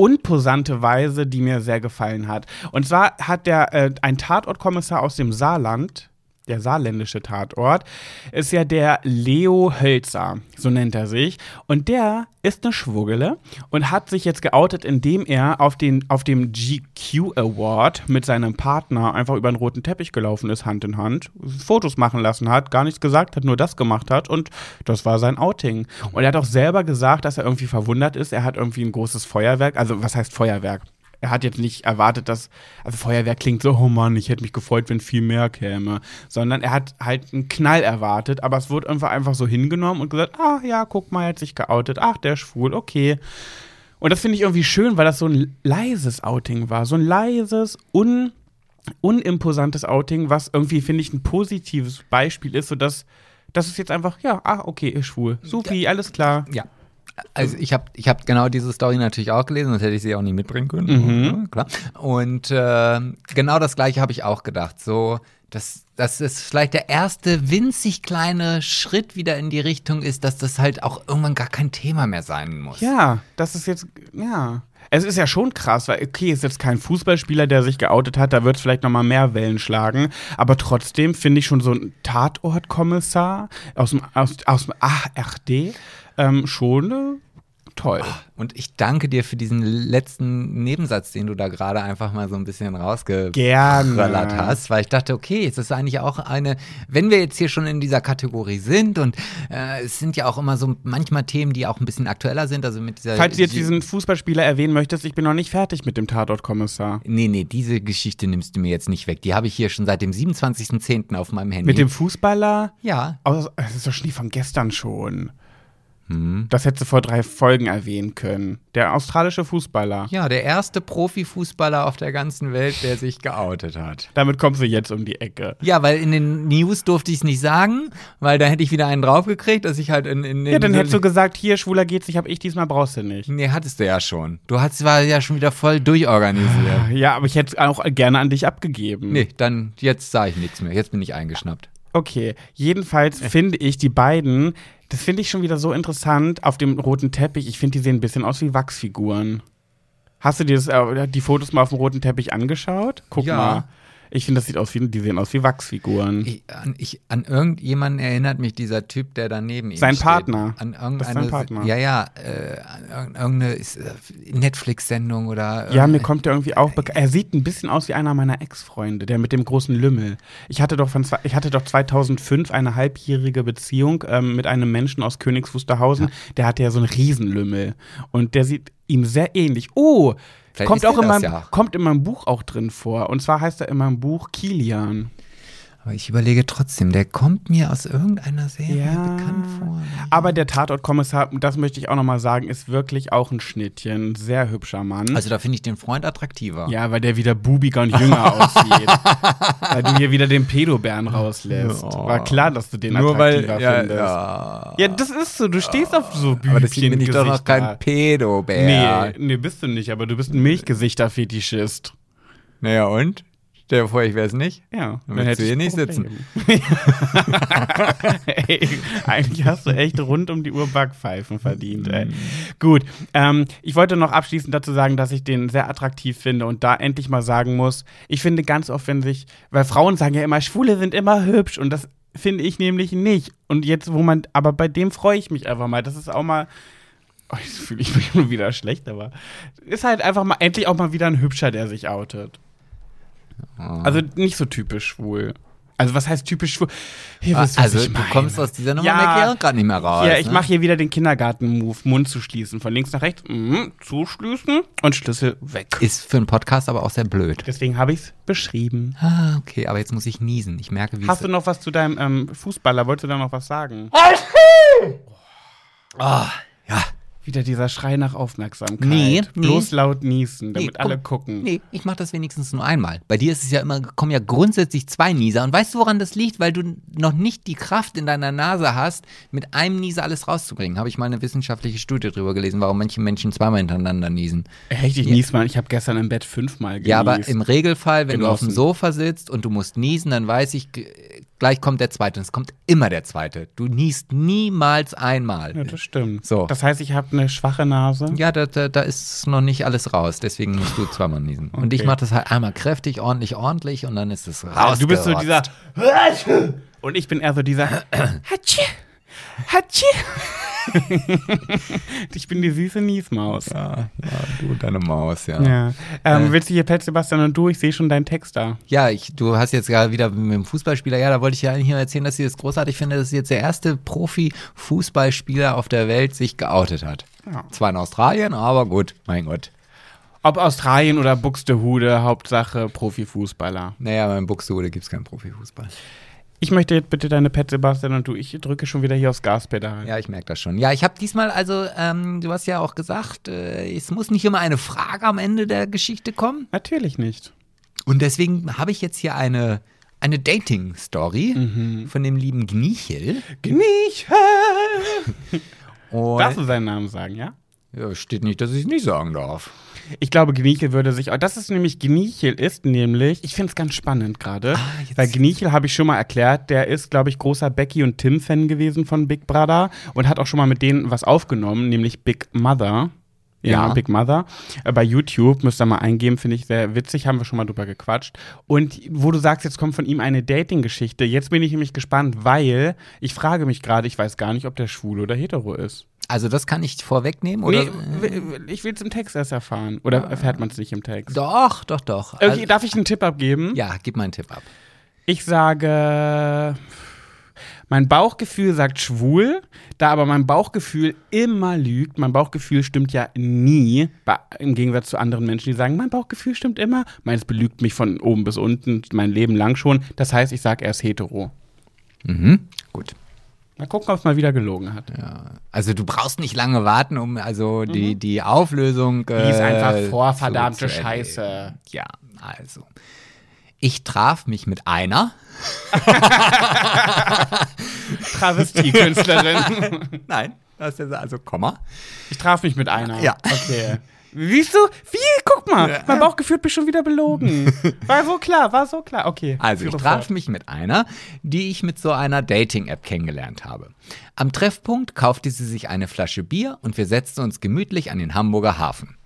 unposante Weise, die mir sehr gefallen hat. Und zwar hat der äh, ein Tatortkommissar aus dem Saarland, der saarländische Tatort, ist ja der Leo Hölzer, so nennt er sich. Und der ist eine Schwuggele und hat sich jetzt geoutet, indem er auf, den, auf dem GQ Award mit seinem Partner einfach über den roten Teppich gelaufen ist, Hand in Hand, Fotos machen lassen hat, gar nichts gesagt hat, nur das gemacht hat und das war sein Outing. Und er hat auch selber gesagt, dass er irgendwie verwundert ist. Er hat irgendwie ein großes Feuerwerk, also was heißt Feuerwerk? Er hat jetzt nicht erwartet, dass, also Feuerwehr klingt so, oh Mann, ich hätte mich gefreut, wenn viel mehr käme, sondern er hat halt einen Knall erwartet, aber es wurde einfach einfach so hingenommen und gesagt, ah ja, guck mal, er hat sich geoutet, ach, der ist schwul, okay. Und das finde ich irgendwie schön, weil das so ein leises Outing war, so ein leises, un, unimposantes Outing, was irgendwie, finde ich, ein positives Beispiel ist, sodass das ist jetzt einfach, ja, ah, okay, ist schwul. Supi, alles klar. Ja, also ich habe ich hab genau diese Story natürlich auch gelesen, sonst hätte ich sie auch nie mitbringen können. Mhm. Ja, klar. Und äh, genau das gleiche habe ich auch gedacht. So, dass das ist vielleicht der erste winzig kleine Schritt wieder in die Richtung ist, dass das halt auch irgendwann gar kein Thema mehr sein muss. Ja, das ist jetzt, ja. Es ist ja schon krass, weil, okay, ist jetzt kein Fußballspieler, der sich geoutet hat, da wird es vielleicht nochmal mehr Wellen schlagen. Aber trotzdem finde ich schon so ein Tatortkommissar aus dem, aus, aus dem ARD ähm, schon äh, toll. Und ich danke dir für diesen letzten Nebensatz, den du da gerade einfach mal so ein bisschen rausgeballert hast, weil ich dachte, okay, es ist eigentlich auch eine, wenn wir jetzt hier schon in dieser Kategorie sind und äh, es sind ja auch immer so manchmal Themen, die auch ein bisschen aktueller sind, also mit dieser Falls du jetzt diesen Fußballspieler erwähnen möchtest, ich bin noch nicht fertig mit dem Tatortkommissar. Nee, nee, diese Geschichte nimmst du mir jetzt nicht weg. Die habe ich hier schon seit dem 27.10. auf meinem Handy. Mit dem Fußballer? Ja. Aber das ist doch schon die von gestern schon. Hm. Das hättest du vor drei Folgen erwähnen können. Der australische Fußballer. Ja, der erste Profifußballer auf der ganzen Welt, der sich geoutet hat. Damit kommst du jetzt um die Ecke. Ja, weil in den News durfte ich es nicht sagen, weil da hätte ich wieder einen draufgekriegt, dass ich halt in, in Ja, dann hättest du gesagt, hier, schwuler geht's, ich hab ich, diesmal brauchst du nicht. Nee, hattest du ja schon. Du hast war ja schon wieder voll durchorganisiert. Ja, aber ich hätte es auch gerne an dich abgegeben. Nee, dann jetzt sage ich nichts mehr. Jetzt bin ich eingeschnappt. Okay, jedenfalls finde ich die beiden, das finde ich schon wieder so interessant auf dem roten Teppich. Ich finde, die sehen ein bisschen aus wie Wachsfiguren. Hast du dir das, äh, die Fotos mal auf dem roten Teppich angeschaut? Guck Ja. mal. Ich finde, das sieht aus wie, die sehen aus wie Wachsfiguren. Ich, an, ich, an irgendjemanden erinnert mich dieser Typ, der daneben ihm Sein steht. Partner. An Das ist sein irgendeine, Partner. Ja, ja, äh, an irgendeine ist, äh, Netflix-Sendung oder. Ja, mir kommt der irgendwie auch bekannt. Er sieht ein bisschen aus wie einer meiner Ex-Freunde, der mit dem großen Lümmel. Ich hatte doch, von, ich hatte doch 2005 eine halbjährige Beziehung ähm, mit einem Menschen aus Königs Wusterhausen. Der hatte ja so einen Riesenlümmel. Und der sieht ihm sehr ähnlich. Oh, Vielleicht kommt auch in meinem, ja. kommt in meinem Buch auch drin vor. Und zwar heißt er in meinem Buch Kilian. Aber ich überlege trotzdem, der kommt mir aus irgendeiner Serie Ja. bekannt vor. Aber der Tatortkommissar, das möchte ich auch nochmal sagen, ist wirklich auch ein Schnittchen. Sehr hübscher Mann. Also da finde ich den Freund attraktiver. Ja, weil der wieder bubiger und jünger aussieht. weil du hier wieder den Pedobären rauslässt. Ja. War klar, dass du den Nur weil, attraktiver ja, findest. ja. Ja, das ist so. Du stehst auf so Bübchen Aber deswegen bin ich doch noch kein Pedobär. Nee, nee, bist du nicht, aber du bist ein Milchgesichter-Fetischist. Naja, und? Stell dir vor, ich wäre es nicht. Ja, Dann willst du ich hier nicht Problem. ey, eigentlich hast du echt rund um die Uhr Backpfeifen verdient, ey. Mhm. Gut, ähm, ich wollte noch abschließend dazu sagen, dass ich den sehr attraktiv finde und da endlich mal sagen muss, ich finde ganz oft, wenn sich, weil Frauen sagen ja immer, Schwule sind immer hübsch und das finde ich nämlich nicht. Und jetzt, wo man, aber bei dem freue ich mich einfach mal. Das ist auch mal. Oh, jetzt fühle ich mich schon wieder schlecht, aber ist halt einfach mal endlich auch mal wieder ein Hübscher, der sich outet. Also nicht so typisch schwul. Also was heißt typisch schwul? Hier was also ich du kommst aus dieser Nummer Ja. gerade nicht mehr raus. Ja, ich ne? mache hier wieder den Kindergarten-Move, Mund zu schließen. Von links nach rechts, mhm, zuschließen und Schlüssel weg. Ist für einen Podcast aber auch sehr blöd. Deswegen habe ich es beschrieben. Ah, okay, aber jetzt muss ich niesen. Ich merke, wie Hast du noch was zu deinem ähm, Fußballer? Wolltest du da noch was sagen? Ah, ja. Wieder dieser Schrei nach Aufmerksamkeit. Nee, nee. Bloß laut niesen, damit Nee, alle gucken. Nee, ich mache das wenigstens nur einmal. Bei dir ist es ja immer, kommen ja grundsätzlich zwei Nieser. Und weißt du, woran das liegt? Weil du noch nicht die Kraft in deiner Nase hast, mit einem Nieser alles rauszubringen. Habe ich mal eine wissenschaftliche Studie drüber gelesen, warum manche Menschen zweimal hintereinander niesen. Echt, ich nies mal. Ich habe gestern im Bett fünfmal genießt. Ja, aber im Regelfall, wenn du auf dem Genossen. Sofa sitzt und du musst niesen, dann weiß ich, gleich kommt der zweite. Und es kommt immer der zweite. Du niest niemals einmal. Ja, das stimmt. So. Das heißt, ich habe eine schwache Nase. Ja, da, da, da ist noch nicht alles raus, deswegen musst du zweimal niesen. Und ich Okay. mache das halt einmal kräftig, ordentlich, ordentlich und dann ist es raus. Ah, du bist so dieser. Und ich bin eher so dieser. Hatschi! Ich bin die süße Niesmaus. Ja, ja, du und deine Maus, ja. Ja. Ähm, Äh. Willst du hier Pet Sebastian und du? Ich sehe schon deinen Text da. Ja, ich, du hast jetzt gerade wieder mit dem Fußballspieler, ja, da wollte ich ja eigentlich nur erzählen, dass ich das großartig finde, dass jetzt der erste Profi-Fußballspieler auf der Welt sich geoutet hat. Ja. Zwar in Australien, aber gut, mein Gott. Ob Australien oder Buxtehude, Hauptsache Profifußballer. Naja, beim Buxtehude gibt es keinen Profifußball. Ich möchte jetzt bitte deine Pet Sebastian und du. Ich drücke schon wieder hier aufs Gaspedal. Ja, ich merke das schon. Ja, ich habe diesmal, also, ähm, du hast ja auch gesagt, äh, es muss nicht immer eine Frage am Ende der Geschichte kommen. Natürlich nicht. Und deswegen habe ich jetzt hier eine, eine Dating-Story von dem lieben Gnichel. Gnieche! Und Darfst du seinen Namen sagen, ja? ja, steht nicht, dass ich es nicht sagen darf. Ich glaube, Gnichel würde sich. Das ist nämlich, Gnichel ist nämlich, ich finde es ganz spannend gerade, Ah, weil Gnichel habe ich schon mal erklärt, der ist, glaube ich, großer Becky und Tim-Fan gewesen von Big Brother und hat auch schon mal mit denen was aufgenommen, nämlich Big Mother. Ja, Ja. Big Mother. Äh, Bei YouTube müsst ihr mal eingeben, finde ich sehr witzig, haben wir schon mal drüber gequatscht. Und wo du sagst, jetzt kommt von ihm eine Dating-Geschichte, jetzt bin ich nämlich gespannt, weil ich frage mich gerade, ich weiß gar nicht, ob der schwul oder hetero ist. Also das kann ich vorwegnehmen? Oder? nee, ich will es im Text erst erfahren. Oder erfährt man es nicht im Text? Doch, doch, doch. Okay, Also- darf ich einen Tipp abgeben? ja, gib mal einen Tipp ab. Ich sage, mein Bauchgefühl sagt schwul, da aber mein Bauchgefühl immer lügt. Mein Bauchgefühl stimmt ja nie, im Gegensatz zu anderen Menschen, die sagen, mein Bauchgefühl stimmt immer. Meins belügt mich von oben bis unten, mein Leben lang schon. Das heißt, ich sage, er ist hetero. Mhm. Gut. Mal gucken, ob es mal wieder gelogen hat. Ja. Also du brauchst nicht lange warten, um also die, die Auflösung. Äh, Mhm. Die ist einfach zu- vorverdammte. Scheiße. Ja, also. Ich traf mich mit einer. Travestiekünstlerin. Nein, das ist also Komma. Ich traf mich mit einer. Ja. Okay. Siehst du? Wie? Guck mal. Mein Bauchgefühl mich schon wieder belogen. War so klar, war so klar. Okay. Also ich traf fort. mich mit einer, die ich mit so einer Dating-App kennengelernt habe. Am Treffpunkt kaufte sie sich eine Flasche Bier und wir setzten uns gemütlich an den Hamburger Hafen.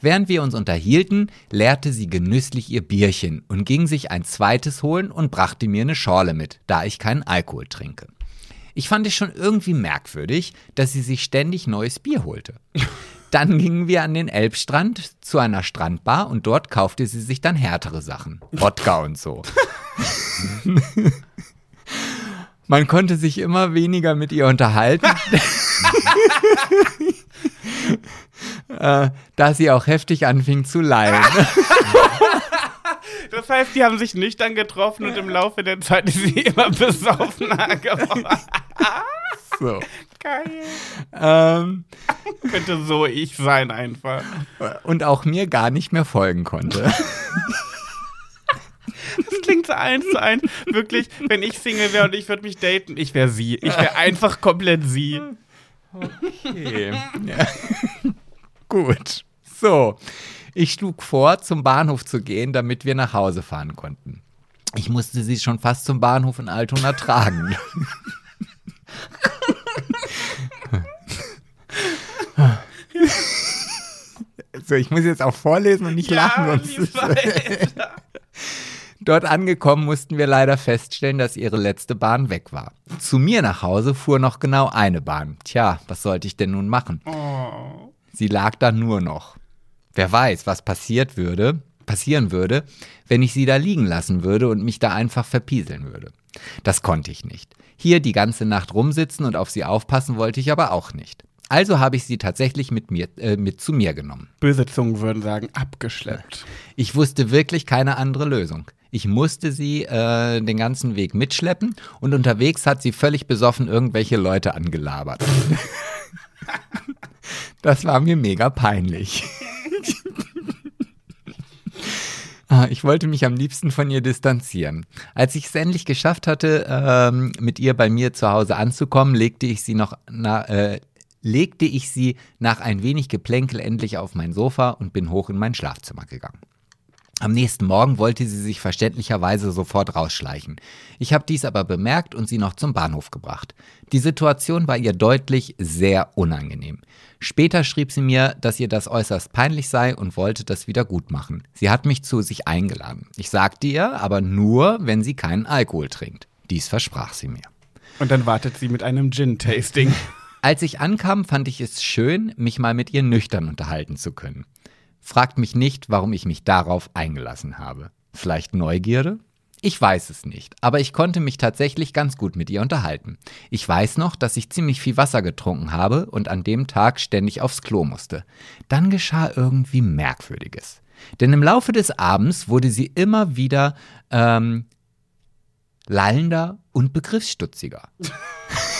Während wir uns unterhielten, leerte sie genüsslich ihr Bierchen und ging sich ein zweites holen und brachte mir eine Schorle mit, da ich keinen Alkohol trinke. Ich fand es schon irgendwie merkwürdig, dass sie sich ständig neues Bier holte. Dann gingen wir an den Elbstrand zu einer Strandbar und dort kaufte sie sich dann härtere Sachen. Wodka und so. Man konnte sich immer weniger mit ihr unterhalten, äh, da sie auch heftig anfing zu lallen. Das heißt, die haben sich nüchtern getroffen und im Laufe der Zeit ist sie immer besoffener geworden. So. Geil. Ähm, Könnte so ich sein einfach. und auch mir gar nicht mehr folgen konnte. Das klingt so eins zu eins. Wirklich, wenn ich Single wäre und ich würde mich daten, ich wäre sie. Ich wäre einfach komplett sie. Okay. Ja. Gut. So. Ich schlug vor, zum Bahnhof zu gehen, damit wir nach Hause fahren konnten. Ich musste sie schon fast zum Bahnhof in Altona tragen. So, ich muss jetzt auch vorlesen und nicht lachen, sonst. Dort angekommen mussten wir leider feststellen, dass ihre letzte Bahn weg war. Zu mir nach Hause fuhr noch genau eine Bahn. Tja, was sollte ich denn nun machen? Oh. Sie lag da nur noch. Wer weiß, was passiert würde, passieren würde, wenn ich sie da liegen lassen würde und mich da einfach verpieseln würde. Das konnte ich nicht. Hier die ganze Nacht rumsitzen und auf sie aufpassen wollte ich aber auch nicht. Also habe ich sie tatsächlich mit mir äh, mit zu mir genommen. Böse Zungen würden sagen, abgeschleppt. Ich wusste wirklich keine andere Lösung. Ich musste sie äh, den ganzen Weg mitschleppen und unterwegs hat sie völlig besoffen irgendwelche Leute angelabert. Das war mir mega peinlich. Ah, Ich wollte mich am liebsten von ihr distanzieren. Als ich es endlich geschafft hatte, ähm, mit ihr bei mir zu Hause anzukommen, legte ich sie noch na, äh, legte ich sie nach ein wenig Geplänkel endlich auf mein Sofa und bin hoch in mein Schlafzimmer gegangen. Am nächsten Morgen wollte sie sich verständlicherweise sofort rausschleichen. Ich habe dies aber bemerkt und sie noch zum Bahnhof gebracht. Die Situation war ihr deutlich sehr unangenehm. Später schrieb sie mir, dass ihr das äußerst peinlich sei und wollte das wieder gut machen. Sie hat mich zu sich eingeladen. Ich sagte ihr, aber nur, wenn sie keinen Alkohol trinkt. Dies versprach sie mir. Und dann wartet sie mit einem Gin-Tasting. Als ich ankam, fand ich es schön, mich mal mit ihr nüchtern unterhalten zu können. Fragt mich nicht, warum ich mich darauf eingelassen habe. Vielleicht Neugierde? Ich weiß es nicht, aber ich konnte mich tatsächlich ganz gut mit ihr unterhalten. Ich weiß noch, dass ich ziemlich viel Wasser getrunken habe und an dem Tag ständig aufs Klo musste. Dann geschah irgendwie Merkwürdiges. Denn im Laufe des Abends wurde sie immer wieder ähm, lallender und begriffsstutziger.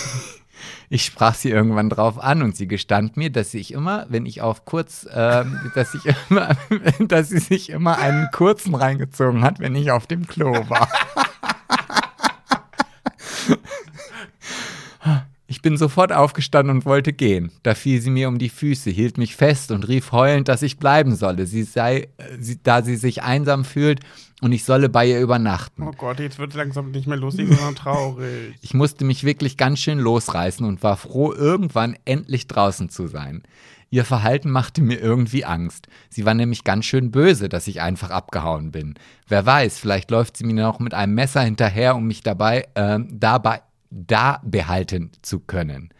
Ich sprach sie irgendwann drauf an und sie gestand mir, dass ich immer, wenn ich auf kurz, ähm, dass ich immer, dass sie sich immer einen kurzen reingezogen hat, wenn ich auf dem Klo war. Ich bin sofort aufgestanden und wollte gehen. Da fiel sie mir um die Füße, hielt mich fest und rief heulend, dass ich bleiben solle, sie sei, äh, sie, da sie sich einsam fühlt und ich solle bei ihr übernachten. Oh Gott, jetzt wird es langsam nicht mehr lustig, sondern traurig. Ich musste mich wirklich ganz schön losreißen und war froh, irgendwann endlich draußen zu sein. Ihr Verhalten machte mir irgendwie Angst. Sie war nämlich ganz schön böse, dass ich einfach abgehauen bin. Wer weiß, vielleicht läuft sie mir noch mit einem Messer hinterher, um mich dabei, äh, dabei, da behalten zu können.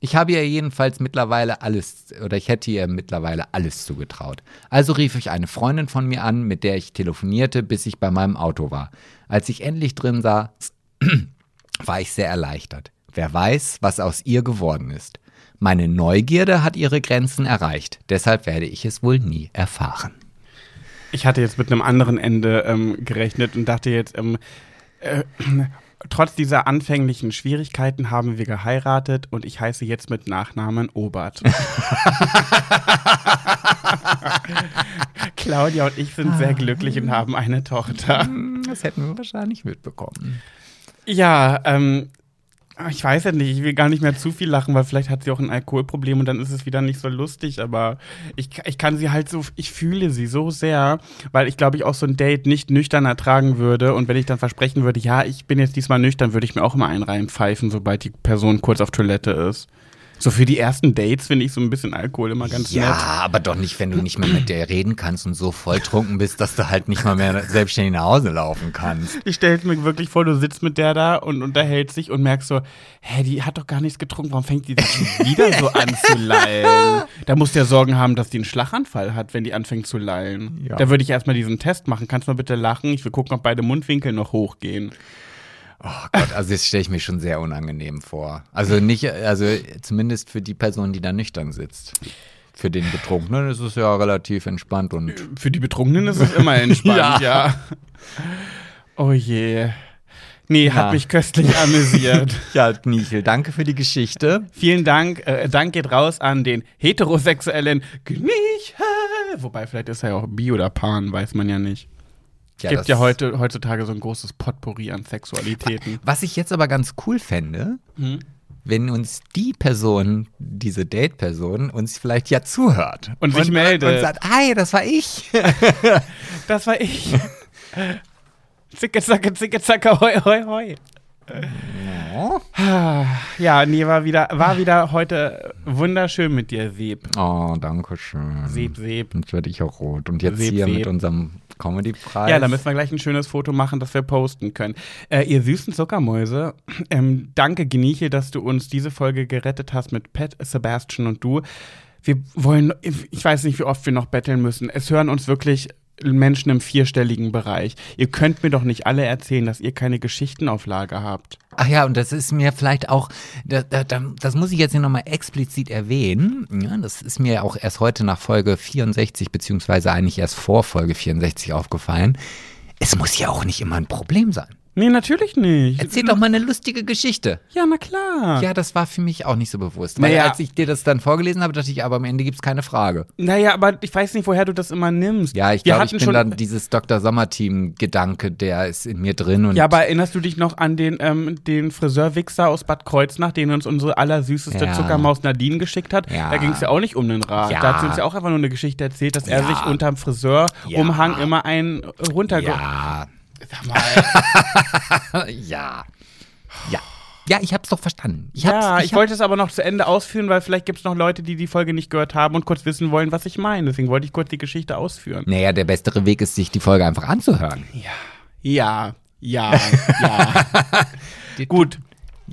Ich habe ihr jedenfalls mittlerweile alles, oder ich hätte ihr mittlerweile alles zugetraut. Also rief ich eine Freundin von mir an, mit der ich telefonierte, bis ich bei meinem Auto war. Als ich endlich drin sah, war ich sehr erleichtert. Wer weiß, was aus ihr geworden ist. Meine Neugierde hat ihre Grenzen erreicht, deshalb werde ich es wohl nie erfahren. Ich hatte jetzt mit einem anderen Ende ähm, gerechnet und dachte jetzt, ähm, äh, trotz dieser anfänglichen Schwierigkeiten haben wir geheiratet und ich heiße jetzt mit Nachnamen Obert. Claudia und ich sind sehr glücklich und haben eine Tochter. Das hätten wir wahrscheinlich mitbekommen. Ja, ähm, ich weiß ja nicht, ich will gar nicht mehr zu viel lachen, weil vielleicht hat sie auch ein Alkoholproblem und dann ist es wieder nicht so lustig, aber ich, ich kann sie halt so, ich fühle sie so sehr, weil ich glaube, ich auch so ein Date nicht nüchtern ertragen würde und wenn ich dann versprechen würde, ja, ich bin jetzt diesmal nüchtern, würde ich mir auch immer einen reinpfeifen, sobald die Person kurz auf Toilette ist. So für die ersten Dates finde ich so ein bisschen Alkohol immer ganz ja, nett. Ja, aber doch nicht, wenn du nicht mehr mit der reden kannst und so volltrunken bist, dass du halt nicht mal mehr selbstständig nach Hause laufen kannst. Ich stelle mir wirklich vor, du sitzt mit der da und unterhältst dich und merkst so, hä, die hat doch gar nichts getrunken, warum fängt die sich wieder so an zu lallen? Da musst du ja Sorgen haben, dass die einen Schlaganfall hat, wenn die anfängt zu lallen. Ja. Da würde ich erstmal diesen Test machen. Kannst du mal bitte lachen? Ich will gucken, ob beide Mundwinkel noch hochgehen. Oh Gott, also das stelle ich mir schon sehr unangenehm vor. Also nicht, also zumindest für die Person, die da nüchtern sitzt. Für den Betrunkenen ist es ja relativ entspannt und. Für die Betrunkenen ist es immer entspannt, ja. ja. Oh je. Nee, ja. hat mich köstlich amüsiert. ja, Nichel, danke für die Geschichte. Vielen Dank. Äh, Dank geht raus an den heterosexuellen Gnichel. Wobei, vielleicht ist er ja auch bi oder pan, weiß man ja nicht. Es gibt ja heute, heutzutage so ein großes Potpourri an Sexualitäten. Was ich jetzt aber ganz cool fände, hm? wenn uns die Person, diese Date-Person, uns vielleicht ja zuhört. Und, und sich meldet. Und sagt, hi, das war ich. das war ich. zicke, zacke, zicke, zacke, hoi, hoi, hoi. Ja, nee, war wieder, war wieder heute wunderschön mit dir, Seb. Oh, danke schön. Seb, Seb. Jetzt werde ich auch rot. Und jetzt Seb, hier Seb. mit unserem Comedy-Preis. Ja, da müssen wir gleich ein schönes Foto machen, das wir posten können. Äh, ihr süßen Zuckermäuse, ähm, danke, Genieche, dass du uns diese Folge gerettet hast mit Pat, Sebastian und du. Wir wollen, ich weiß nicht, wie oft wir noch betteln müssen. Es hören uns wirklich Menschen im vierstelligen Bereich. Ihr könnt mir doch nicht alle erzählen, dass ihr keine Geschichtenauflage habt. Ach ja, und das ist mir vielleicht auch, da, da, das muss ich jetzt hier nochmal explizit erwähnen. Ja, das ist mir auch erst heute nach Folge 64, beziehungsweise eigentlich erst vor Folge 64 aufgefallen. Es muss ja auch nicht immer ein Problem sein. Nee, natürlich nicht. Erzähl doch mal eine lustige Geschichte. Ja, na klar. Ja, das war für mich auch nicht so bewusst. Weil naja. als ich dir das dann vorgelesen habe, dachte ich, aber am Ende gibt es keine Frage. Naja, aber ich weiß nicht, woher du das immer nimmst. Ja, ich glaube, ich bin dann dieses Dr. Sommerteam-Gedanke, der ist in mir drin. Und ja, aber erinnerst du dich noch an den, ähm, den Friseurwichser aus Bad Kreuznach, den uns unsere allersüßeste ja. Zuckermaus Nadine geschickt hat? Ja. Da ging es ja auch nicht um den Rat. Ja. Da hat sie uns ja auch einfach nur eine Geschichte erzählt, dass er sich unterm Friseurumhang immer einen runterge... Ja. Sag mal. ja. Ja. Ja, ich hab's doch verstanden. Ich ja, ich, ich hab wollte es aber noch zu Ende ausführen, weil vielleicht gibt es noch Leute, die die Folge nicht gehört haben und kurz wissen wollen, was ich meine. Deswegen wollte ich kurz die Geschichte ausführen. Naja, der bessere Weg ist, sich die Folge einfach anzuhören. Ja, ja, ja, ja. Gut.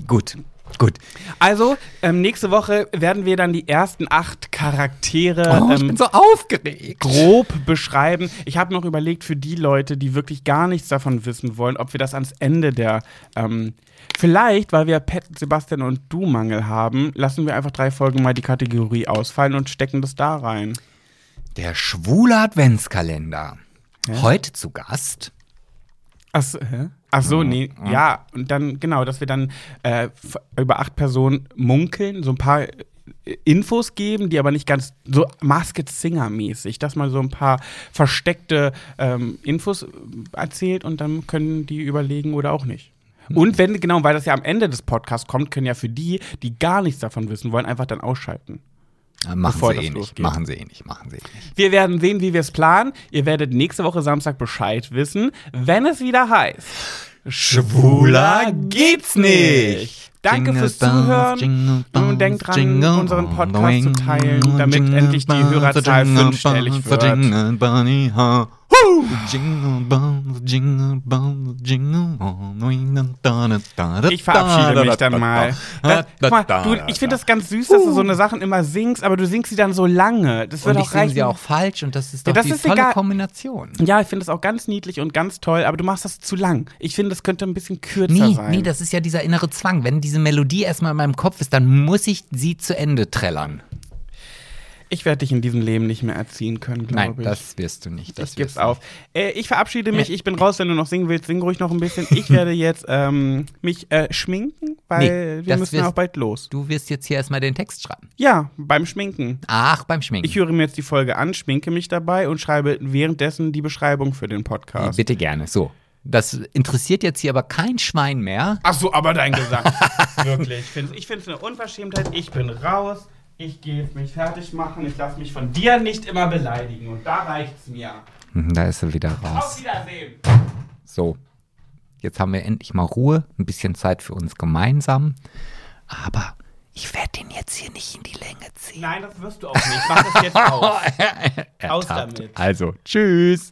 Gut. Gut. Also, ähm, nächste Woche werden wir dann die ersten acht Charaktere oh, ich ähm, bin so aufgeregt. grob beschreiben. Ich habe noch überlegt, für die Leute, die wirklich gar nichts davon wissen wollen, ob wir das ans Ende der ähm, Vielleicht, weil wir Pat, Sebastian und Du Mangel haben, lassen wir einfach drei Folgen mal die Kategorie ausfallen und stecken das da rein. Der schwule Adventskalender. Ja? Heute zu Gast. Ach, hä? Ach so, nee, ja. ja. Und dann, genau, dass wir dann äh, über acht Personen munkeln, so ein paar äh, Infos geben, die aber nicht ganz so Masked Singer mäßig, dass man so ein paar versteckte ähm, Infos erzählt und dann können die überlegen oder auch nicht. Hm. Und wenn, genau, weil das ja am Ende des Podcasts kommt, können ja für die, die gar nichts davon wissen wollen, einfach dann ausschalten. Machen sie eh nicht. Machen sie eh nicht. Machen sie eh nicht. Wir werden sehen, wie wir es planen. Ihr werdet nächste Woche Samstag Bescheid wissen, wenn es wieder heißt. Schwuler geht's nicht. Danke Jingle fürs Zuhören. jingle Und denkt dran, jingle unseren Podcast zu teilen, damit endlich die Hörerzahl fünfstellig wird. Ich verabschiede mich da, dann da, mal. da, Das, guck mal, du, ich finde da. das ganz süß, dass du so eine Sachen immer singst, aber du singst sie dann so lange. Das wird Und ich auch singe sie auch falsch und das ist Ja, doch das die ist tolle egal. Kombination. Ja, ich finde es auch ganz niedlich und ganz toll, aber du machst das zu lang. Ich finde, das könnte ein bisschen kürzer Nee, sein. nee, das ist ja dieser innere Zwang. Wenn diese Melodie erstmal in meinem Kopf ist, dann muss ich sie zu Ende trällern. Ich werde dich in diesem Leben nicht mehr erziehen können, Nein, glaube ich. das wirst du nicht. Das ich du auf. Äh, ich verabschiede mich. Ich bin raus, wenn du noch singen willst. Sing ruhig noch ein bisschen. Ich werde jetzt ähm, mich äh, schminken, weil Nee, wir müssen wirst- auch bald los. Du wirst jetzt hier erstmal den Text schreiben. Ja, beim Schminken. Ach, beim Schminken. Ich höre mir jetzt die Folge an, schminke mich dabei und schreibe währenddessen die Beschreibung für den Podcast. Bitte gerne. So. Das interessiert jetzt hier aber kein Schwein mehr. Ach so, aber dein Gesang. Wirklich. Ich finde es eine Unverschämtheit. Ich bin raus. Ich gehe mich fertig machen. Ich lasse mich von dir nicht immer beleidigen. Und da reicht's mir. Hm, Da ist er wieder Auf raus. Wiedersehen. So. Jetzt haben wir endlich mal Ruhe, ein bisschen Zeit für uns gemeinsam. Aber ich werde den jetzt hier nicht in die Länge ziehen. Nein, das wirst du auch nicht. Mach das jetzt aus. Aus damit. Also, tschüss.